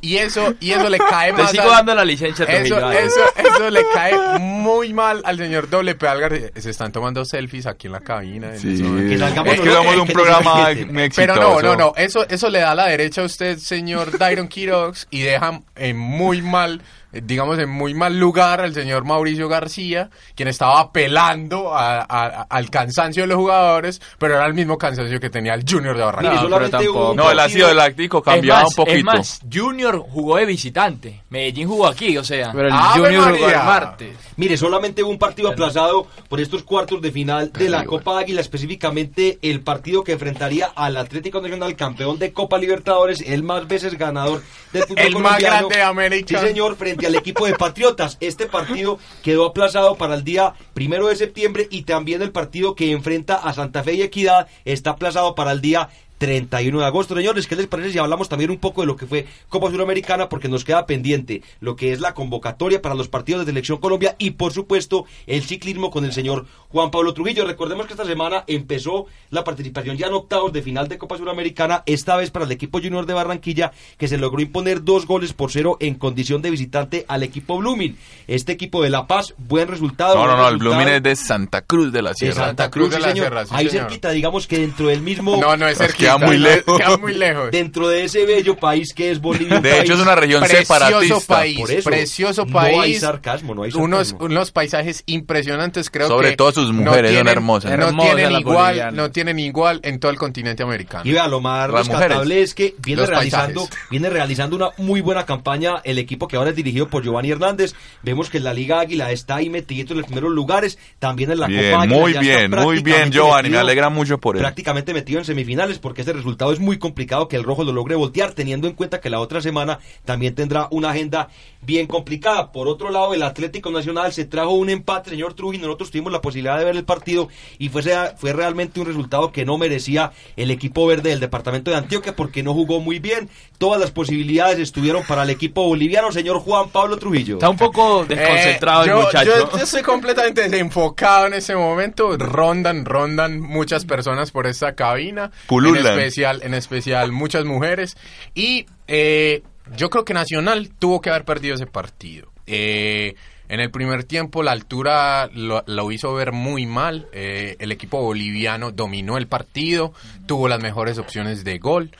y eso, y eso le cae <laughs> Te sigo dando la licencia eso, eso, eso, le cae muy mal al señor Doble Pedal Se están tomando selfies aquí en la cabina. Sí. Que es que somos un programa Pero no, no, no. Eso, eso le da la derecha a usted, señor Dairon Quirox, y deja en muy mal eh, digamos, en muy mal lugar al señor Mauricio García, quien estaba apelando al cansancio de los jugadores, pero era el mismo cansancio que tenía el Junior de Barranquilla. No, pero tampoco. no el ácido láctico cambiaba un poquito. Es más, Junior jugó de visitante, Medellín jugó aquí, o sea. Pero el Junior jugó el martes. Mire, solamente hubo un partido aplazado por estos cuartos de final de la Copa Águila, específicamente el partido que enfrentaría al Atlético Nacional, campeón de Copa Libertadores, el más veces ganador del fútbol El más grande de América. Sí, señor, frente al equipo de Patriotas. Este partido quedó aplazado para el día primero de septiembre y también el partido que enfrenta a Santa Fe y Equidad está aplazado para el día 31 de agosto. Señores, ¿qué les parece si hablamos también un poco de lo que fue Copa Suramericana? Porque nos queda pendiente lo que es la convocatoria para los partidos de Selección Colombia y, por supuesto, el ciclismo con el señor Juan Pablo Trujillo. Recordemos que esta semana empezó la participación ya en octavos de final de Copa Suramericana, esta vez para el equipo junior de Barranquilla, que se logró imponer dos goles por cero en condición de visitante al equipo Blooming. Este equipo de La Paz, buen resultado. No, no, no, el Blooming es de Santa Cruz de la Sierra. De Santa Cruz, de la Sierra. Ahí cerquita, digamos que dentro del mismo. No, no es cerquita muy lejos. muy lejos. Dentro de ese bello país que es Bolivia. De hecho, es una región precioso separatista. País, precioso país. No hay sarcasmo, no hay sarcasmo. Unos, unos paisajes impresionantes, creo Sobre que. todo sus mujeres son hermosas. No, tienen igual, no tienen igual en todo el continente americano. Y vea, lo más rescatable es que viene realizando, viene realizando una muy buena campaña el equipo que ahora es dirigido por Giovanni Hernández. Vemos que la Liga Águila está ahí metido en los primeros lugares, también en la Copa Águila. Muy bien, muy bien, Giovanni, me alegra mucho por él. Prácticamente metido en semifinales porque ese resultado es muy complicado que el rojo lo logre voltear, teniendo en cuenta que la otra semana también tendrá una agenda bien complicada. Por otro lado, el Atlético Nacional se trajo un empate, señor Trujillo, nosotros tuvimos la posibilidad de ver el partido y fue, fue realmente un resultado que no merecía el equipo verde del departamento de Antioquia porque no jugó muy bien. Todas las posibilidades estuvieron para el equipo boliviano, señor Juan Pablo Trujillo. Está un poco desconcentrado el muchacho. Yo, yo estoy completamente desenfocado en ese momento. Rondan, rondan muchas personas por esta cabina. Pululan. En especial, en especial muchas mujeres. Y eh, yo creo que Nacional tuvo que haber perdido ese partido. Eh, en el primer tiempo la altura lo, hizo ver muy mal. Eh, el equipo boliviano dominó el partido, tuvo las mejores opciones de gol.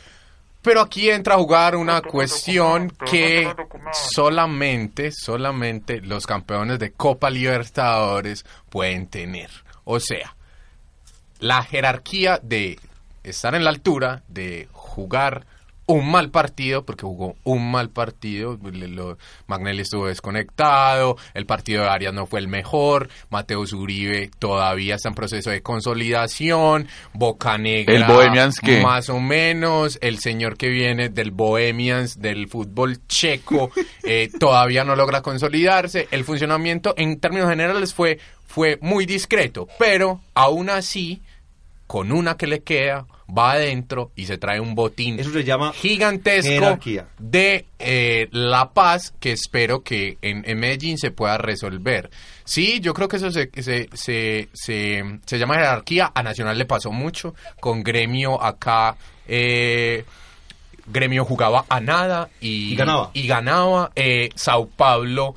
Pero aquí entra a jugar una cuestión que solamente, solamente los campeones de Copa Libertadores pueden tener. O sea, la jerarquía de estar en la altura, de jugar un mal partido, porque jugó un mal partido, Magnelli estuvo desconectado, el partido de Arias no fue el mejor, Mateo Uribe todavía está en proceso de consolidación, Bocanegra el Bohemians que más o menos, el señor que viene del Bohemians, del fútbol checo, eh, <laughs> todavía no logra consolidarse, el funcionamiento en términos generales fue, fue muy discreto, pero aún así con una que le queda, va adentro y se trae un botín Eso se llama gigantesco jerarquía. de eh, La Paz que espero que en, en Medellín se pueda resolver. Sí, yo creo que eso se, se, se, se, se llama jerarquía. A Nacional le pasó mucho. Con Gremio acá, eh, Gremio jugaba a nada y, Y ganaba. Y ganaba. Eh, Sao Paulo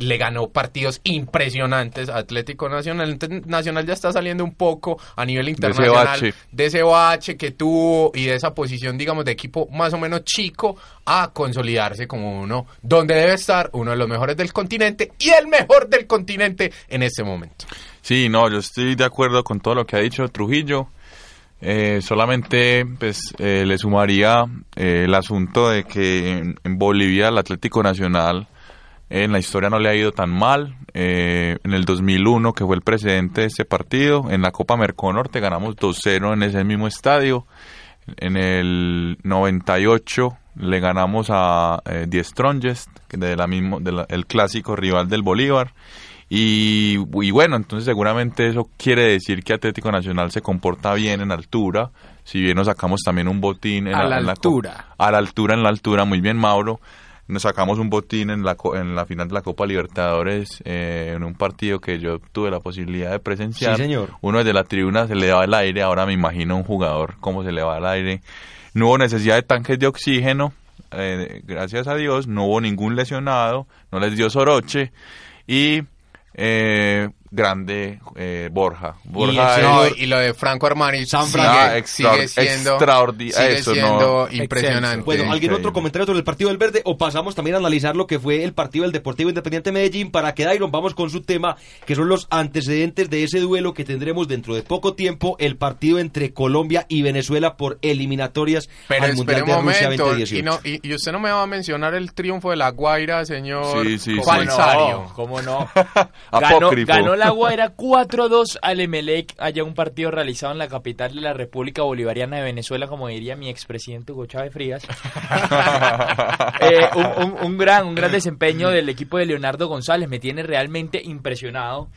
le ganó partidos impresionantes a Atlético Nacional. Entonces, Nacional ya está saliendo un poco a nivel internacional de ese bache que tuvo y de esa posición, digamos, de equipo más o menos chico a consolidarse como uno donde debe estar, uno de los mejores del continente y el mejor del continente en este momento. Sí, no, yo estoy de acuerdo con todo lo que ha dicho Trujillo. Eh, solamente pues eh, le sumaría eh, el asunto de que en, en Bolivia el Atlético Nacional en la historia no le ha ido tan mal. Eh, en el 2001, que fue el precedente de este partido, en la Copa Merconorte ganamos 2-0 en ese mismo estadio. En el 98 le ganamos a eh, Die Strongest, de la mismo, de la- el clásico rival del Bolívar. Y, y bueno, entonces seguramente eso quiere decir que Atlético Nacional se comporta bien en altura. Si bien nos sacamos también un botín en A la en altura. a la altura, en la altura, muy bien Mauro. Nos sacamos un botín en la, en la final de la Copa Libertadores eh, en un partido que yo tuve la posibilidad de presenciar. Sí, señor. Uno desde la tribuna se le daba el aire, ahora me imagino un jugador cómo se le va el aire. No hubo necesidad de tanques de oxígeno, eh, gracias a Dios, no hubo ningún lesionado, no les dio soroche y eh, grande eh, Borja. Borja No, y lo de Franco Armani San sigue, Francisco. sigue Ah, extraor- siendo, sigue eso, siendo no. impresionante. Bueno, ¿alguien increíble. otro comentario sobre el partido del Verde? O pasamos también a analizar lo que fue el partido del Deportivo Independiente Medellín para que Dairon vamos con su tema, que son los antecedentes de ese duelo que tendremos dentro de poco tiempo, el partido entre Colombia y Venezuela por eliminatorias Pero al Mundial de Rusia momento, 2018. y, no, y, y usted no me va a mencionar el triunfo de la Guaira, señor Sí, sí. ¿Cómo no? <laughs> Ganó, Apócrifo. ganó la Guaira 4-2 al Emelec, allá un partido realizado en la capital de la República Bolivariana de Venezuela, como diría mi expresidente Hugo Chávez Frías. <laughs> Eh, un, un- un gran, un gran desempeño del equipo de Leonardo González, me tiene realmente impresionado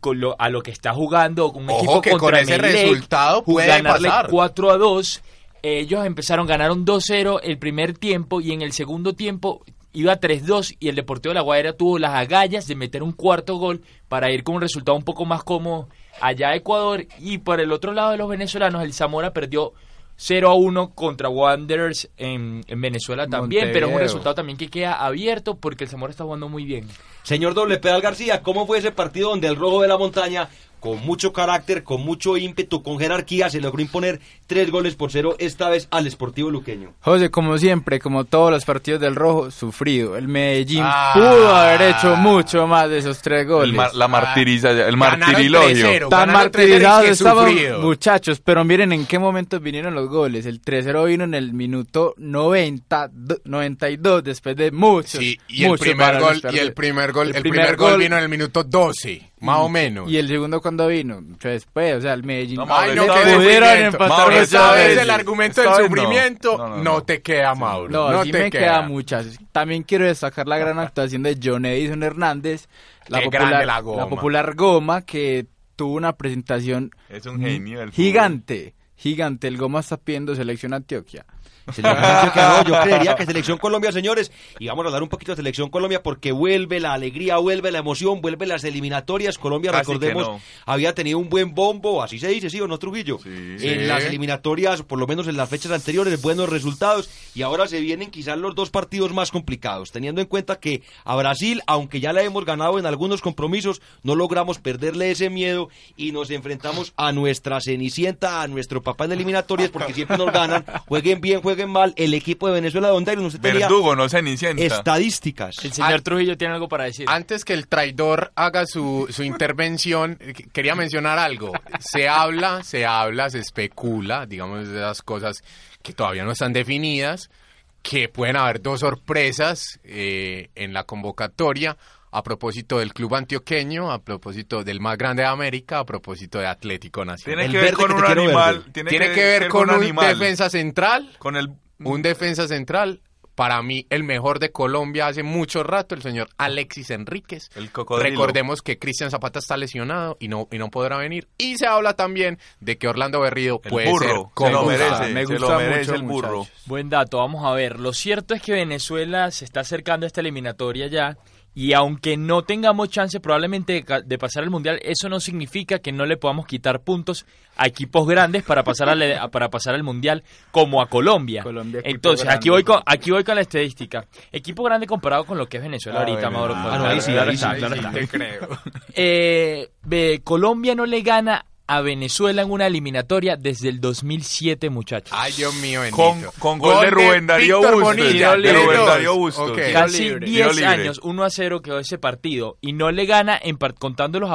con lo, a lo que está jugando un Ojo equipo que contra con ese Emelec, resultado puede ganarle pasar. 4 a 2. Ellos empezaron, ganaron 2-0 el primer tiempo y en el segundo tiempo iba 3-2 y el Deportivo de La Guaira tuvo las agallas de meter un cuarto gol para ir con un resultado un poco más cómodo allá a Ecuador y por el otro lado de los venezolanos el Zamora perdió 0 a 1 contra Wanderers en, en Venezuela también, pero es un resultado también que queda abierto porque el Zamora está jugando muy bien. Señor Doble Pedal García, ¿cómo fue ese partido donde el Rojo de la Montaña, con mucho carácter, con mucho ímpetu, con jerarquía, se logró imponer tres goles por cero, esta vez al Sportivo Luqueño? José, como siempre, como todos los partidos del Rojo, sufrido. El Medellín Ah. pudo haber hecho mucho más de esos tres goles. el mar- la martiriza, el martirilogio. 3-0. Tan Ganaron 3-0 y martirizados qué estaban, sufrido. muchachos, pero miren en qué momento vinieron los goles. El 3-0 vino en el minuto 90, do- 92, después de muchos, Sí, y el muchos primer balones gol, y el primer gol, El el primer primer gol gol- vino en el minuto 12, más o menos. Y el segundo cuando vino, mucho después, o sea, el Medellín. No, Ay, no, vez- pudieron empatar Mauro, Esta vez el argumento del sufrimiento no, No, no, no. te queda, Mauro. No, No, sí te me queda muchas. También quiero destacar la gran <laughs> actuación de John Edison Hernández, la Qué popular, la Goma. popular Goma, que tuvo una presentación Es un genio del gigante. Gigante, el Goma está pidiendo selección Antioquia. <laughs> No, yo creería que <laughs> Selección Colombia, señores, y vamos a hablar un poquito de Selección Colombia porque vuelve la alegría, vuelve la emoción, vuelve las eliminatorias. Colombia, Casi recordemos, no. había tenido un buen bombo, así se dice, ¿sí o no, Trujillo? Sí. En Sí. las eliminatorias, por lo menos en las fechas anteriores, buenos resultados, y ahora se vienen quizás los dos partidos más complicados, teniendo en cuenta que a Brasil, aunque ya la hemos ganado en algunos compromisos, no logramos perderle ese miedo y nos enfrentamos a nuestra cenicienta, a nuestro papá en eliminatorias, porque siempre nos ganan, <laughs> jueguen bien, jueguen mal, el equipo de Venezuela, donde usted tenía Verdugo, no Cenicienta. estadísticas. El señor Trujillo tiene algo para decir. Antes que el traidor haga su, su intervención, eh, qu- quería mencionar algo. Se habla, se habla, se especula, digamos, de esas cosas que todavía no están definidas, que pueden haber dos sorpresas eh, en la convocatoria a propósito del club antioqueño, a propósito del más grande de América, a propósito de Atlético Nacional. Tiene El que ver con un animal. Tiene, Tiene que ver con un animal. defensa central, Con el... un defensa central para mí el mejor de Colombia hace mucho rato, el señor Alexis Enríquez. El cocodrilo. Recordemos que Cristian Zapata está lesionado y no, y no podrá venir. Y se habla también de que Orlando Berrío El puede ser burro, se lo merece, Me se gusta lo merece mucho, el burro. muchachos. Buen dato, vamos a ver. Lo cierto es que Venezuela se está acercando a esta eliminatoria ya. Y aunque no tengamos chance probablemente de, pasar al Mundial, eso no significa que no le podamos quitar puntos a equipos grandes para pasar al, a- para pasar al Mundial, como a Colombia. Colombia, Entonces, aquí voy, con, aquí voy con la estadística. Equipo grande comparado con lo que es Venezuela Ah, ahorita. Mauro. Ah, no, ahí sí, claro ahí está, sí, claro está. Te creo. <laughs> Eh, Colombia no le gana a Venezuela en una eliminatoria desde el 2007, muchachos. Ay, Dios mío, bendito. Con, con gol de Rubén Darío Bustos. De de Rubén Darío Bustos. Ok. Casi libre. 10 Tiro libre. años, 1 a 0 quedó ese partido y no le gana en par- contando los,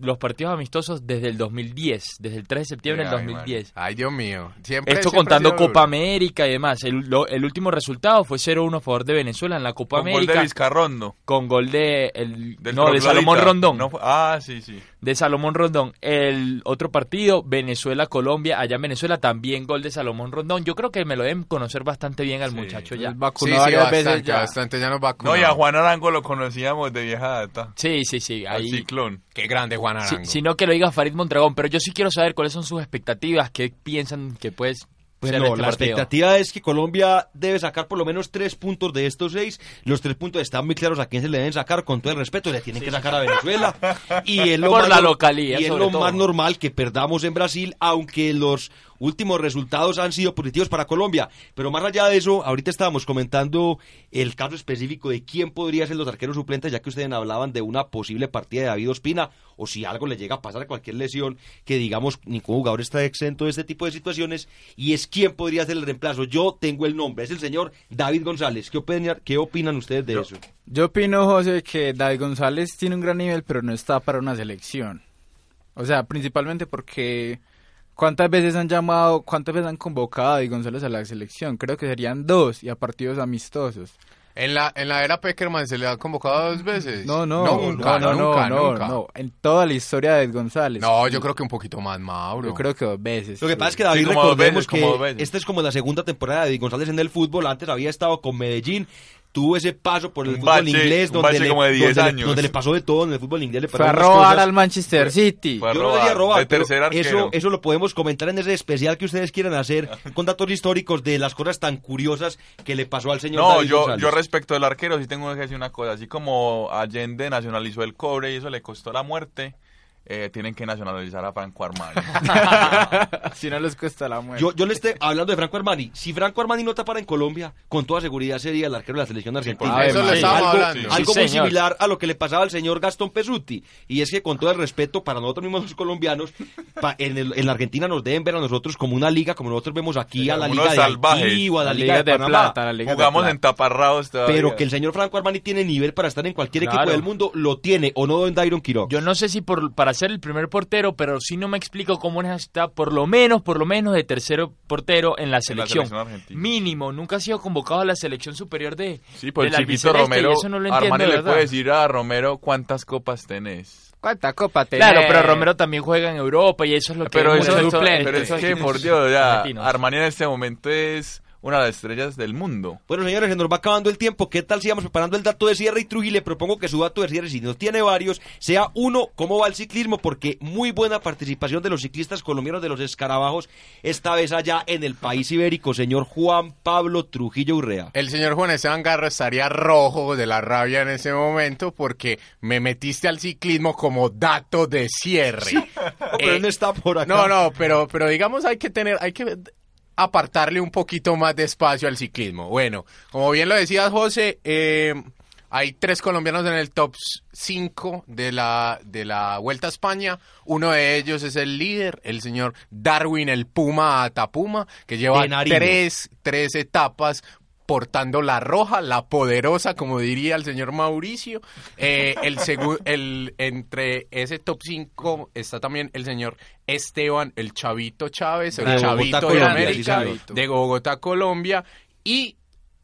los partidos amistosos desde el 2010, desde el 3 de septiembre del Ay, 2010. Ay, Dios mío. Siempre, Esto siempre contando Copa duro. América y demás. El, lo- el último resultado fue 0-1 a favor de Venezuela en la Copa Con gol América de Vizcarrondo. con gol de el, no, de. Salomón Rondón. No ah, sí, sí. De Salomón Rondón. El otro partido, Venezuela-Colombia, allá en Venezuela, también gol de Salomón Rondón. Yo creo que me lo deben conocer bastante bien al Sí. muchacho ya. Él Sí, vacunó sí, varias bastante, veces ya. bastante, ya nos vacunó. No, y a Juan Arango lo conocíamos de vieja data. Sí, sí, sí. Al Ahí, ciclón. Qué grande Juan Arango. si no que lo diga Farid Mondragón, pero yo sí quiero saber cuáles son sus expectativas, qué piensan que puede Pues no, la expectativa es que Colombia debe sacar por lo menos tres puntos de estos seis. Los tres puntos están muy claros a quién se le deben sacar, con todo el respeto, le tienen que sacar a Venezuela. <laughs> Y es lo Por más la localía, Y es lo más normal que perdamos en Brasil, aunque los últimos resultados han sido positivos para Colombia. Pero más allá de eso, ahorita estábamos comentando el caso específico de quién podría ser los arqueros suplentes, ya que ustedes hablaban de una posible partida de David Ospina, o si algo le llega a pasar, cualquier lesión, que digamos, ningún jugador está exento de este tipo de situaciones, y es quién podría ser el reemplazo. Yo tengo el nombre, es el señor David González. ¿Qué opinan, qué opinan ustedes de eso? Yo opino, José, que David González tiene un gran nivel, pero no está para una selección. O sea, principalmente porque ¿cuántas veces han llamado, cuántas veces han convocado a David González a la selección? Creo que serían dos y a partidos amistosos. En la, en la era Peckerman se le ha convocado dos veces. No, no, nunca, no, no, nunca, no, nunca. no. En toda la historia de González. No, yo creo que un poquito más, Mauro. Yo creo que dos veces. Lo que pasa es que David, dos recordemos veces, como que dos veces. esta es como la segunda temporada de González en el fútbol. Antes había estado con Medellín, tuvo ese paso por el Un fútbol bache- inglés donde bache le, como de 10 donde le- años. donde le pasó de todo en el fútbol inglés. le Fue a robar cosas. al Manchester City. fue a Yo no robar, decía robar, pero eso, eso lo podemos comentar en ese especial que ustedes quieran hacer <laughs> con datos históricos de las cosas tan curiosas que le pasó al señor No, David yo, González. yo respecto del arquero sí tengo que decir una cosa. Así como Allende nacionalizó el cobre y eso le costó la muerte, eh, tienen que nacionalizar a Franco Armani. <laughs> si no les cuesta la muerte. Yo, yo le estoy hablando de Franco Armani. Si Franco Armani no tapara en Colombia, con toda seguridad sería el arquero de la selección argentina. eso le estamos algo, hablando. algo Sí, muy señor. similar a lo que le pasaba al señor Gastón Pesuti. Y es que con todo el respeto para nosotros mismos los colombianos, pa- en, el- en la Argentina nos deben ver a nosotros como una liga, como nosotros vemos aquí a la liga de. Haití o a la, la liga, Liga de, de Panamá. Plata, la Liga de Jugamos Plata. en taparrados todavía. Pero que el señor Franco Armani tiene nivel para estar en cualquier equipo del mundo, lo tiene, o no en Dairon Quiroga. Yo no sé si por, para ser el primer portero, pero sí no me explico cómo está por lo menos, por lo menos de tercero portero en la selección. selección argentina. Mínimo, nunca ha sido convocado a la selección superior de, Sí, por del el chiquito Romero, y eso no lo entiendo, Armani le puede decir a Romero cuántas copas tenés. ¿Cuánta copa tenés? Claro, pero Romero también juega en Europa y eso es lo que Pero, es eso, eso- pero es que, por Dios, ya, argentinos. Armani en este momento es una de las estrellas del mundo. Bueno, señores, se nos va acabando el tiempo. ¿Qué tal si vamos preparando el dato de cierre? Y Trujillo le propongo que su dato de cierre, si no tiene varios, sea uno, cómo va el ciclismo, porque muy buena participación de los ciclistas colombianos de los escarabajos, esta vez allá en el país ibérico, señor Juan Pablo Trujillo Urrea. El señor Juan Esteban Garra estaría rojo de la rabia en ese momento porque me metiste al ciclismo como dato de cierre. Oh, pero Eh, él no está por acá. No, no, pero, pero digamos hay que tener, hay que apartarle un poquito más de espacio al ciclismo. Bueno, como bien lo decías, José, eh, hay tres colombianos en el top 5 de la, de la Vuelta a España. Uno de ellos es el líder, el señor Darwin el Puma Atapuma, que lleva tres, tres etapas portando la roja, la poderosa, como diría el señor Mauricio. Eh, el el, entre ese top 5 está también el señor Esteban, el Chavito Chávez, el De Bogotá, Chavito de Colombia, América, de Bogotá, Colombia. Y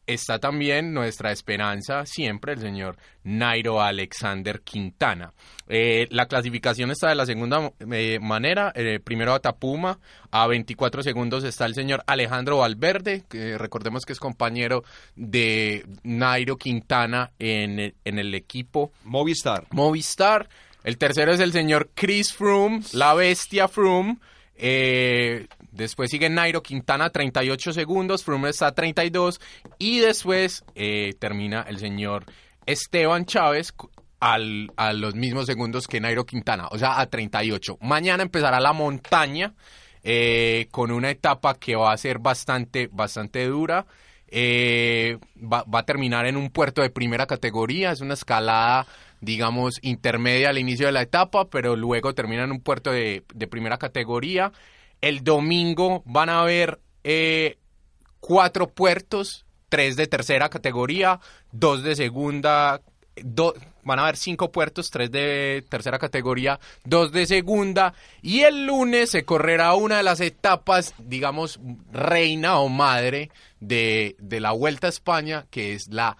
está también nuestra esperanza siempre, el señor Nairo Alexander Quintana. Eh, la clasificación está de la segunda eh, manera. Eh, primero a Tapuma, a 24 segundos está el señor Alejandro Valverde, que recordemos que es compañero de Nairo Quintana en, en el equipo Movistar. Movistar. El tercero es el señor Chris Froome, la bestia Froome. Eh, después sigue Nairo Quintana, 38 segundos. Froome está a 32. Y después eh, termina el señor Esteban Chávez al, a los mismos segundos que Nairo Quintana, o sea, a 38. Mañana empezará la montaña eh, con una etapa que va a ser bastante, bastante dura. Eh, va, va, a terminar en un puerto de primera categoría, es una escalada, digamos, intermedia al inicio de la etapa, pero luego termina en un puerto de, de primera categoría. El domingo van a haber eh, cuatro puertos, tres de tercera categoría, dos de segunda, do, van a haber cinco puertos, tres de tercera categoría, dos de segunda, y el lunes se correrá una de las etapas, digamos, reina o madre de, de la Vuelta a España, que es la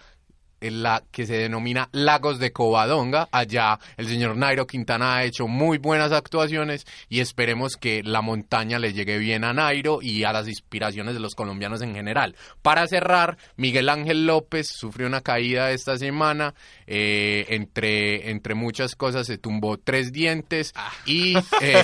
la que se denomina Lagos de Covadonga. Allá el señor Nairo Quintana ha hecho muy buenas actuaciones y esperemos que la montaña le llegue bien a Nairo y a las inspiraciones de los colombianos en general. Para cerrar, Miguel Ángel López sufrió una caída esta semana. Eh, entre, entre muchas cosas se tumbó tres dientes y eh,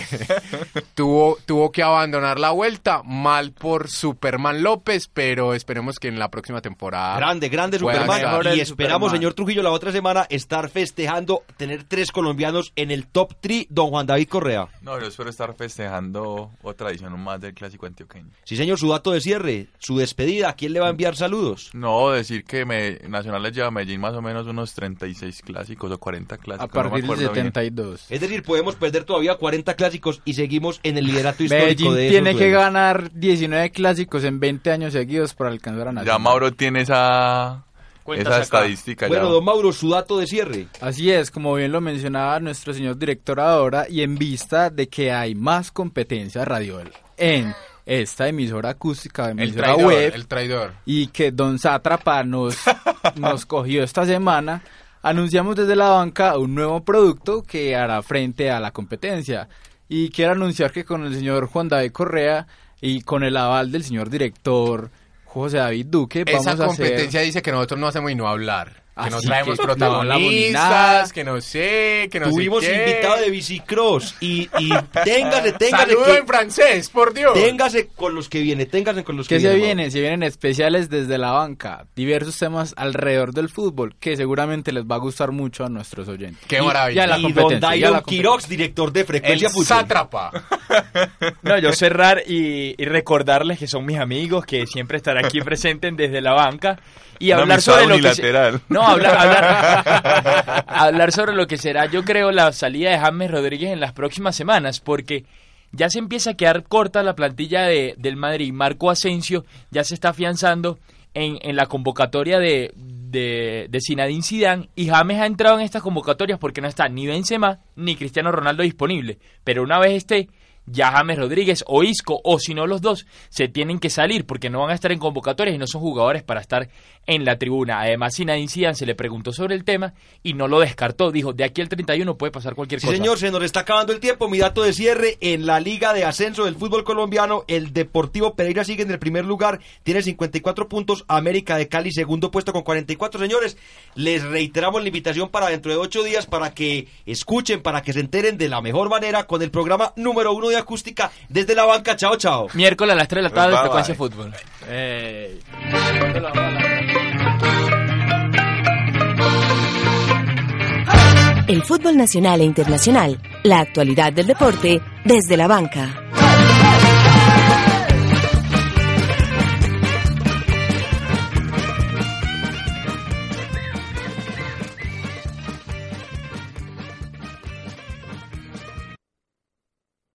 <laughs> tuvo, tuvo que abandonar la vuelta. Mal por Superman López, pero esperemos que en la próxima temporada. Grande, grande Superman. Y esperamos, señor Trujillo, la otra semana estar festejando tener tres colombianos en el top 3, don Juan David Correa. No, yo espero estar festejando otra edición más del Clásico Antioqueño. Sí, señor, su dato de cierre, su despedida, ¿a quién le va a enviar saludos? No, decir que me, Nacional le lleva a Medellín más o menos unos 36 clásicos o 40 clásicos. A partir no del 72. Bien. Es decir, podemos perder todavía 40 clásicos y seguimos en el liderato histórico Medellín de tiene que ganar 19 clásicos en 20 años seguidos para alcanzar a Nacional. Ya Mauro tiene esa, Cuentas esa acá. estadística. Bueno, ya. don Mauro, su dato de cierre. Así es, como bien lo mencionaba nuestro señor director ahora, y en vista de que hay más competencia radial en esta emisora acústica, El emisora traidor, web, el traidor. y que Don Sátrapa nos, <laughs> nos cogió esta semana, anunciamos desde la banca un nuevo producto que hará frente a la competencia. Y quiero anunciar que con el señor Juan David Correa y con el aval del señor director José David Duque, vamos Esa a competencia hacer... dice que nosotros no hacemos y no hablar. Que no traemos que no protagonistas, que no sé, que no Tuvimos sé qué. invitado de bicicross y, y <laughs> téngase, téngase, Saludo que- en francés, por Dios. téngase con los que viene, téngase con los que ¿Qué se viene. viene? Se vienen especiales desde la banca, diversos temas alrededor del fútbol que seguramente les va a gustar mucho a nuestros oyentes. Qué Y- maravilla. y a la Y don competencia, y Dairon Quirox, director de El Frecuencia Fútbol. sátrapa. <laughs> No, yo cerrar y, y recordarles que son mis amigos, que siempre estarán aquí presentes desde la banca y hablar sobre lo que se- unilateral. Hablar, hablar <laughs> hablar sobre lo que será, yo creo, la salida de James Rodríguez en las próximas semanas, porque ya se empieza a quedar corta la plantilla de, del Madrid. Marco Asensio ya se está afianzando en, en la convocatoria de, de, de Zinedine Zidane y James ha entrado en estas convocatorias porque no está ni Benzema ni Cristiano Ronaldo disponible. Pero una vez esté, ya James Rodríguez o Isco, o si no los dos, se tienen que salir porque no van a estar en convocatorias y no son jugadores para estar en la tribuna. Además, Zinedine Zidane se le preguntó sobre el tema y no lo descartó. Dijo, de aquí al 31 puede pasar cualquier Sí, cosa. señor, se nos está acabando el tiempo. Mi dato de cierre en la Liga de Ascenso del Fútbol Colombiano, el Deportivo Pereira sigue en el primer lugar, tiene 54 puntos, América de Cali segundo puesto con 44. Señores, les reiteramos la invitación para dentro de ocho días para que escuchen, para que se enteren de la mejor manera con el programa número uno de acústica desde la banca. Chao, chao. Miércoles a las 3 de la tarde, Bye, frecuencia fútbol. El fútbol nacional e internacional, la actualidad del deporte desde la banca.